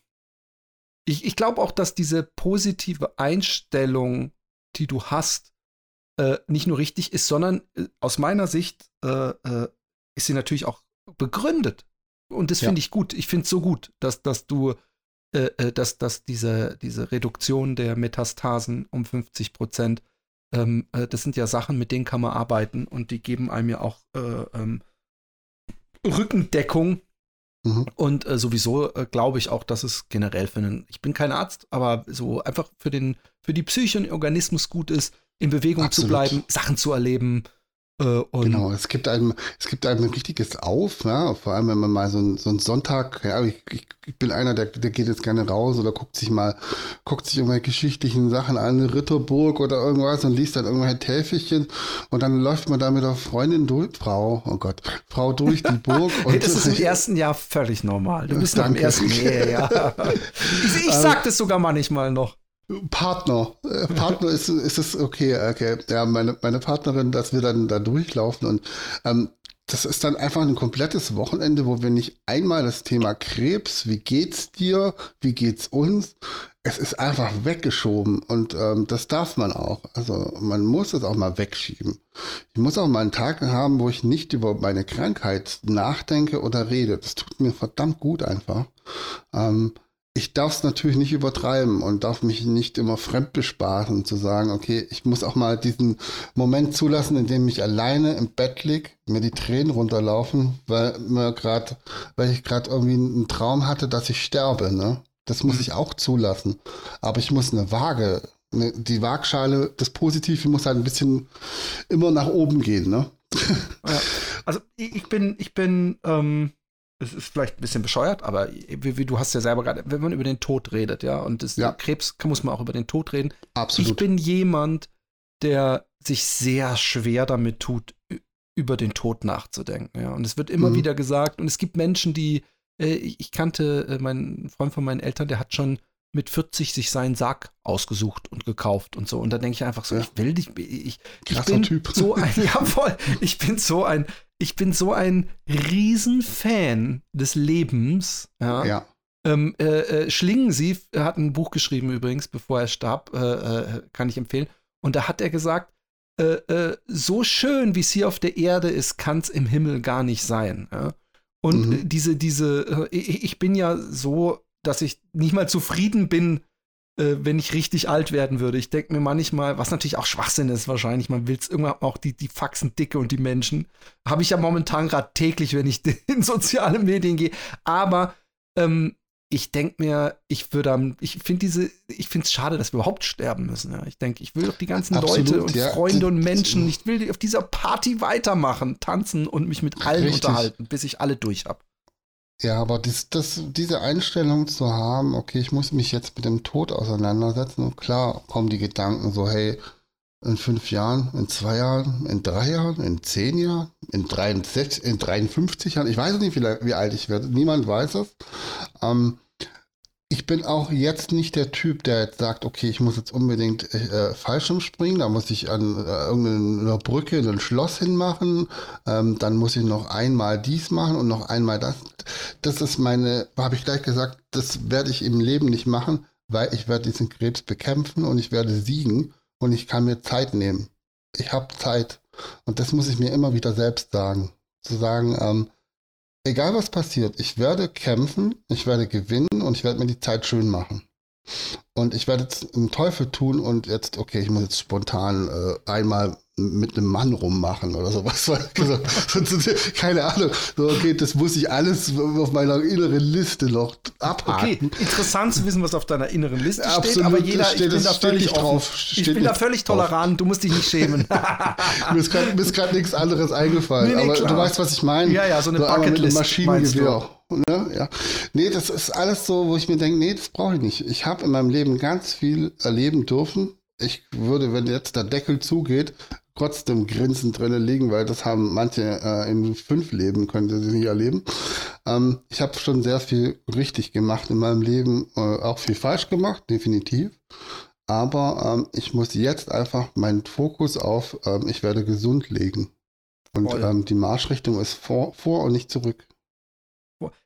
ich, ich glaube auch, dass diese positive Einstellung, die du hast, äh, nicht nur richtig ist, sondern äh, aus meiner Sicht äh, äh, ist sie natürlich auch begründet. Und das finde ja. ich gut. Ich finde es so gut, dass, dass du, äh, äh, dass, dass diese, diese Reduktion der Metastasen um 50 Prozent, ähm, äh, das sind ja Sachen, mit denen kann man arbeiten und die geben einem ja auch äh, ähm, Rückendeckung. Mhm. Und äh, sowieso äh, glaube ich auch, dass es generell für einen, ich bin kein Arzt, aber so einfach für den, für die Psyche und den Organismus gut ist, in Bewegung Absolut. zu bleiben, Sachen zu erleben, äh, genau, es gibt einem, es gibt einem ein richtiges Auf, ja, vor allem wenn man mal so, ein, so einen Sonntag, ja, ich, ich, bin einer, der, der geht jetzt gerne raus oder guckt sich mal, guckt sich irgendwelche geschichtlichen Sachen an, eine Ritterburg oder irgendwas und liest dann irgendwelche Täfelchen und dann läuft man da mit der Freundin durch, Frau, oh Gott, Frau durch die Burg. Und das ist im ersten Jahr völlig normal. Du bist im ersten Jahr, ja. Ich, ich sag das sogar manchmal noch. Partner. Äh, Partner ist, ist es okay, okay. Ja, meine, meine Partnerin, dass wir dann da durchlaufen und ähm, das ist dann einfach ein komplettes Wochenende, wo wir nicht einmal das Thema Krebs, wie geht's dir, wie geht's uns, es ist einfach weggeschoben und ähm, das darf man auch. Also man muss es auch mal wegschieben. Ich muss auch mal einen Tag haben, wo ich nicht über meine Krankheit nachdenke oder rede. Das tut mir verdammt gut einfach. Ähm, ich darf es natürlich nicht übertreiben und darf mich nicht immer fremd besparen, zu sagen, okay, ich muss auch mal diesen Moment zulassen, in dem ich alleine im Bett lieg, mir die Tränen runterlaufen, weil mir gerade, weil ich gerade irgendwie einen Traum hatte, dass ich sterbe, ne? Das muss mhm. ich auch zulassen. Aber ich muss eine Waage, eine, die Waagschale, das Positive muss halt ein bisschen immer nach oben gehen, ne? Ja. Also ich bin, ich bin, ähm es ist vielleicht ein bisschen bescheuert, aber wie, wie du hast ja selber gerade, wenn man über den Tod redet, ja, und das, ja. Krebs muss man auch über den Tod reden. Absolut. Ich bin jemand, der sich sehr schwer damit tut, über den Tod nachzudenken. Ja. Und es wird immer mhm. wieder gesagt, und es gibt Menschen, die, äh, ich kannte äh, meinen Freund von meinen Eltern, der hat schon mit 40 sich seinen Sarg ausgesucht und gekauft und so. Und da denke ich einfach so, ja. ich will dich, ich, ich bin typ. so ein, ja voll, ich bin so ein, ich bin so ein Riesenfan des Lebens. Ja. ja. Ähm, äh, äh, Schlingensief hat ein Buch geschrieben übrigens, bevor er starb, äh, äh kann ich empfehlen. Und da hat er gesagt, äh, äh, so schön, wie es hier auf der Erde ist, kann es im Himmel gar nicht sein. Ja? Und mhm. diese, diese, ich, ich bin ja so, dass ich nicht mal zufrieden bin, wenn ich richtig alt werden würde. Ich denke mir manchmal, was natürlich auch Schwachsinn ist wahrscheinlich, man will es irgendwann auch die, die Faxen dicke und die Menschen. Habe ich ja momentan gerade täglich, wenn ich in soziale Medien gehe. Aber ähm, ich denke mir, ich würde, ich finde diese, ich finde es schade, dass wir überhaupt sterben müssen. Ja. Ich denke, ich will doch die ganzen Absolut, Leute und ja. Freunde und Menschen, ich will auf dieser Party weitermachen, tanzen und mich mit allen Richtig. unterhalten, bis ich alle durch habe. Ja, aber das, das, diese Einstellung zu haben, okay, ich muss mich jetzt mit dem Tod auseinandersetzen und klar kommen die Gedanken so, hey, in fünf Jahren, in zwei Jahren, in drei Jahren, in zehn Jahren, in, 63, in 53 Jahren. Ich weiß nicht, wie, wie alt ich werde. Niemand weiß es. Ähm, ich bin auch jetzt nicht der Typ, der jetzt sagt, okay, ich muss jetzt unbedingt äh, Fallschirm springen, da muss ich an äh, irgendeiner Brücke ein Schloss hinmachen, ähm, dann muss ich noch einmal dies machen und noch einmal das. Das ist meine, habe ich gleich gesagt, das werde ich im Leben nicht machen, weil ich werde diesen Krebs bekämpfen und ich werde siegen und ich kann mir Zeit nehmen. Ich habe Zeit. Und das muss ich mir immer wieder selbst sagen. Zu sagen, ähm, egal was passiert, ich werde kämpfen, ich werde gewinnen und ich werde mir die Zeit schön machen. Und ich werde jetzt einen Teufel tun und jetzt, okay, ich muss jetzt spontan äh, einmal mit einem Mann rummachen oder sowas. Keine Ahnung. So, okay, das muss ich alles auf meiner inneren Liste noch abhaken. Okay, interessant zu wissen, was auf deiner inneren Liste steht, Absolut, aber jeder, steht, ich bin da völlig drauf. Ich bin da völlig tolerant, drauf. du musst dich nicht schämen. mir ist gerade nichts anderes eingefallen, nee, nee, aber klar. du weißt, was ich meine. Ja, ja, so eine so Bucketlist. Maschinengewehr. Ne? Ja. Nee, das ist alles so, wo ich mir denke, nee, das brauche ich nicht. Ich habe in meinem Leben ganz viel erleben dürfen. Ich würde, wenn jetzt der Deckel zugeht, trotzdem Grinsen drin liegen, weil das haben manche äh, in fünf Leben, könnte sie nicht erleben. Ähm, ich habe schon sehr viel richtig gemacht in meinem Leben, äh, auch viel falsch gemacht, definitiv. Aber ähm, ich muss jetzt einfach meinen Fokus auf, ähm, ich werde gesund legen. Und ähm, die Marschrichtung ist vor, vor und nicht zurück.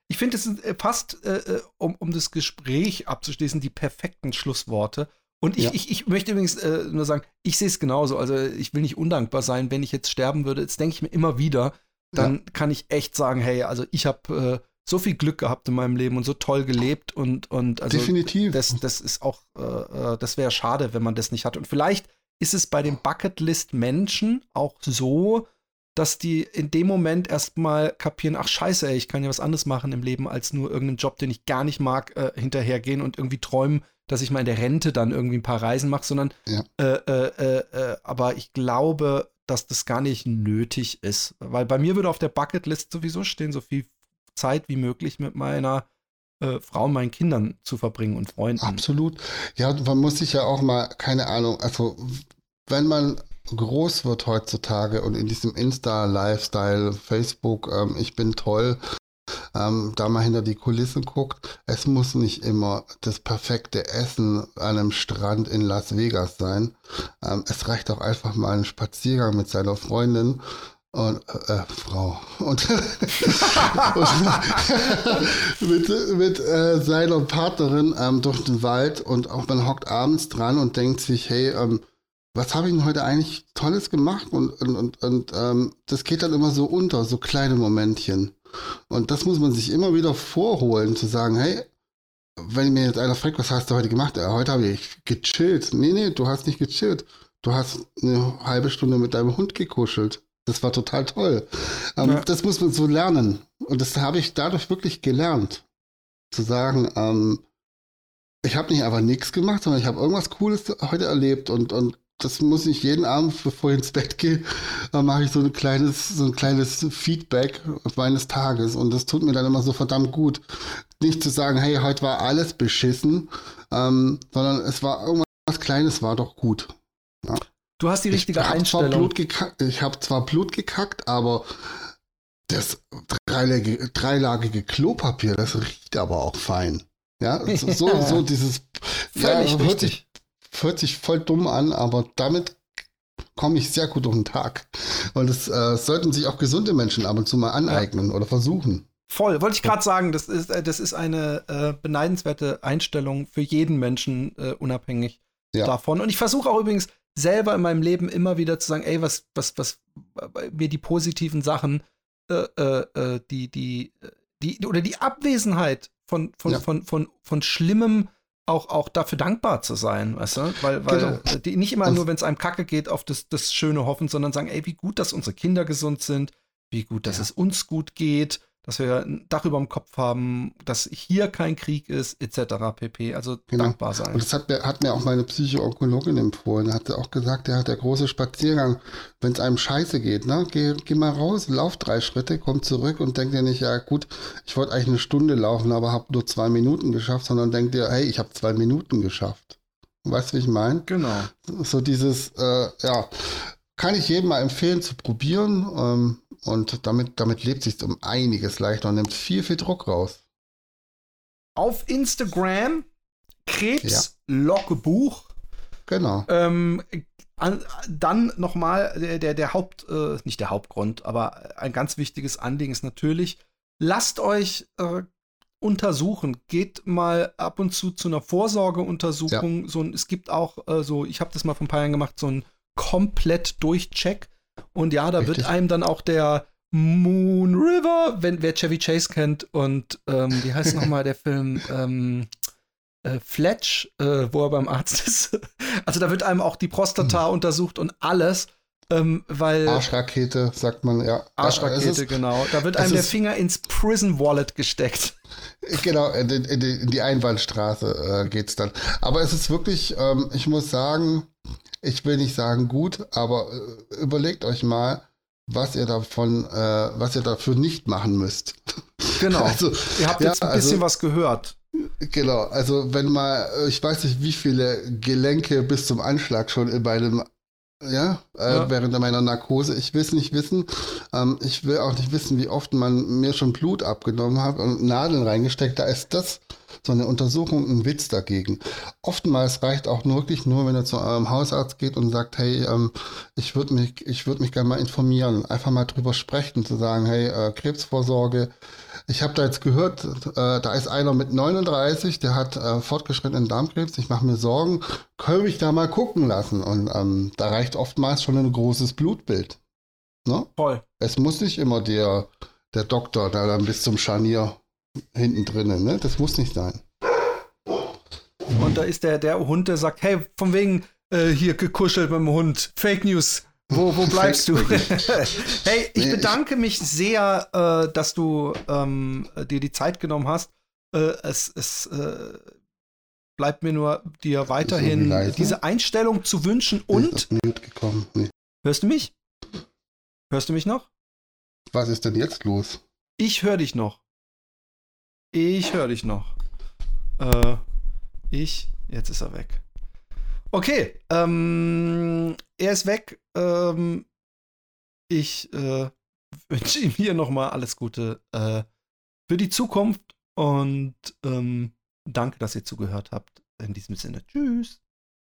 Ich finde, es sind äh, fast, äh, äh, um, um das Gespräch abzuschließen, die perfekten Schlussworte. Und ich, ja. ich, ich möchte übrigens äh, nur sagen, ich sehe es genauso. Also ich will nicht undankbar sein, wenn ich jetzt sterben würde. Jetzt denke ich mir immer wieder, dann ja. kann ich echt sagen, hey, also ich habe äh, so viel Glück gehabt in meinem Leben und so toll gelebt und, und also definitiv. Das, das ist auch, äh, äh das wäre schade, wenn man das nicht hat. Und vielleicht ist es bei den Bucketlist-Menschen auch so, dass die in dem Moment erstmal kapieren, ach scheiße, ey, ich kann ja was anderes machen im Leben, als nur irgendeinen Job, den ich gar nicht mag, äh, hinterhergehen und irgendwie träumen, dass ich mal in der Rente dann irgendwie ein paar Reisen mache, sondern ja. äh, äh, äh, äh, aber ich glaube, dass das gar nicht nötig ist. Weil bei mir würde auf der Bucketlist sowieso stehen, so viel Zeit wie möglich mit meiner äh, Frau und meinen Kindern zu verbringen und Freunden. Absolut. Ja, man muss sich ja auch mal, keine Ahnung, also wenn man groß wird heutzutage und in diesem Insta-Lifestyle, Facebook, ähm, ich bin toll, ähm, da mal hinter die Kulissen guckt, es muss nicht immer das perfekte Essen an einem Strand in Las Vegas sein. Ähm, es reicht auch einfach mal ein Spaziergang mit seiner Freundin und äh, äh Frau und, und mit, mit äh, seiner Partnerin ähm, durch den Wald und auch man hockt abends dran und denkt sich, hey, ähm, was habe ich denn heute eigentlich Tolles gemacht? Und, und, und, und ähm, das geht dann immer so unter, so kleine Momentchen. Und das muss man sich immer wieder vorholen, zu sagen, hey, wenn mir jetzt einer fragt, was hast du heute gemacht? Ja, heute habe ich gechillt. Nee, nee, du hast nicht gechillt. Du hast eine halbe Stunde mit deinem Hund gekuschelt. Das war total toll. Ähm, ja. Das muss man so lernen. Und das habe ich dadurch wirklich gelernt. Zu sagen, ähm, ich habe nicht einfach nichts gemacht, sondern ich habe irgendwas Cooles heute erlebt und, und das muss ich jeden Abend, bevor ich ins Bett gehe, dann mache ich so ein kleines, so ein kleines Feedback meines Tages und das tut mir dann immer so verdammt gut. Nicht zu sagen, hey, heute war alles beschissen, ähm, sondern es war irgendwas Kleines, war doch gut. Ja. Du hast die richtige ich Einstellung. Gekackt, ich habe zwar Blut gekackt, aber das dreilagige, dreilagige Klopapier, das riecht aber auch fein. Ja, so, so, so dieses. Völlig ja, richtig. Hört sich voll dumm an, aber damit komme ich sehr gut durch den Tag. Und das äh, sollten sich auch gesunde Menschen ab und zu mal aneignen oder versuchen. Voll, wollte ich gerade sagen, das ist, äh, das ist eine äh, beneidenswerte Einstellung für jeden Menschen, äh, unabhängig Ja. davon. Und ich versuche auch übrigens selber in meinem Leben immer wieder zu sagen, ey, was, was, was, äh, mir die positiven Sachen, äh, die, die, die, oder die Abwesenheit von, von, Ja. von, von, von Schlimmem auch, auch dafür dankbar zu sein, weißt du? Weil, weil Genau. die nicht immer nur, wenn es einem kacke geht, auf das, das Schöne hoffen, sondern sagen, ey, wie gut, dass unsere Kinder gesund sind, wie gut, dass Ja. es uns gut geht, dass wir ein Dach über dem Kopf haben, dass hier kein Krieg ist, etc. pp. Also Genau. dankbar sein. Und das hat mir, hat mir auch meine Psychoonkologin empfohlen. Hat auch gesagt, ja, der große Spaziergang, wenn es einem scheiße geht, ne, geh, geh mal raus, lauf drei Schritte, komm zurück und denk dir nicht, ja gut, ich wollte eigentlich eine Stunde laufen, aber habe nur zwei Minuten geschafft, sondern denk dir, hey, ich habe zwei Minuten geschafft. Weißt du, wie ich meine? Genau. So dieses, äh, ja, kann ich jedem mal empfehlen zu probieren. Ähm, und damit, damit lebt sich um einiges leichter und nimmt viel, viel Druck raus. Auf Instagram Krebslogbuch. Genau. Ähm, an, dann nochmal der, der, der Haupt, äh, nicht der Hauptgrund, aber ein ganz wichtiges Anliegen ist natürlich, lasst euch äh, untersuchen. Geht mal ab und zu zu einer Vorsorgeuntersuchung. So, ein- es gibt auch äh, so, ich habe das mal vor ein paar Jahren gemacht, so ein komplett Durchcheck. Und ja, da wird Richtig. einem dann auch der Moon River, wenn wer Chevy Chase kennt und ähm, wie heißt nochmal der Film? Ähm, äh, Fletch, äh, wo er beim Arzt ist. Also da wird einem auch die Prostata untersucht und alles, ähm, weil Arschrakete, sagt man, ja. Arschrakete, ist- genau. Da wird einem der ist- Finger ins Prison Wallet gesteckt. Genau, in, die- in, in die Einbahnstraße äh, geht's dann. Aber es ist wirklich, ähm, ich muss sagen, ich will nicht sagen gut, aber äh, überlegt euch mal, was ihr davon, äh, was ihr dafür nicht machen müsst. Genau. Also, Ihr habt ja, jetzt ein also- bisschen was gehört. Genau, also wenn mal, äh, ich weiß nicht, wie viele Gelenke bis zum Anschlag schon in meinem, ja, äh, Ja. während meiner Narkose, ich will es nicht wissen. Ähm, ich will auch nicht wissen, wie oft man mir schon Blut abgenommen hat und Nadeln reingesteckt. Da ist das so eine Untersuchung ein Witz dagegen. Oftmals reicht auch nur wirklich nur, wenn er zu eurem Hausarzt geht und sagt, hey, ähm, ich würde mich, ich würde mich gerne mal informieren, einfach mal drüber sprechen, zu sagen, hey, äh, Krebsvorsorge, ich habe da jetzt gehört, äh, da ist einer mit 39, der hat äh, fortgeschrittenen Darmkrebs. Ich mache mir Sorgen, können mich da mal gucken lassen. Und ähm, da reicht oftmals schon ein großes Blutbild. Ne? Voll. Es muss nicht immer der, der Doktor da dann bis zum Scharnier hinten drinnen. Ne? Das muss nicht sein. Und da ist der, der Hund, der sagt, hey, von wegen äh, hier gekuschelt mit dem Hund. Fake News. Wo, wo bleibst du? hey, ich Nee, ich- bedanke mich sehr, äh, dass du ähm, dir die Zeit genommen hast. Äh, es es äh, bleibt mir nur dir weiterhin leise? diese Einstellung zu wünschen. Und. Nee. hörst du mich? Hörst du mich noch? Was ist denn jetzt los? Ich höre dich noch. Ich höre dich noch. Äh, ich, jetzt ist er weg. Okay, ähm, er ist weg. Ähm, ich äh, wünsche ihm hier nochmal alles Gute äh, für die Zukunft und ähm, danke, dass ihr zugehört habt. In diesem Sinne, tschüss.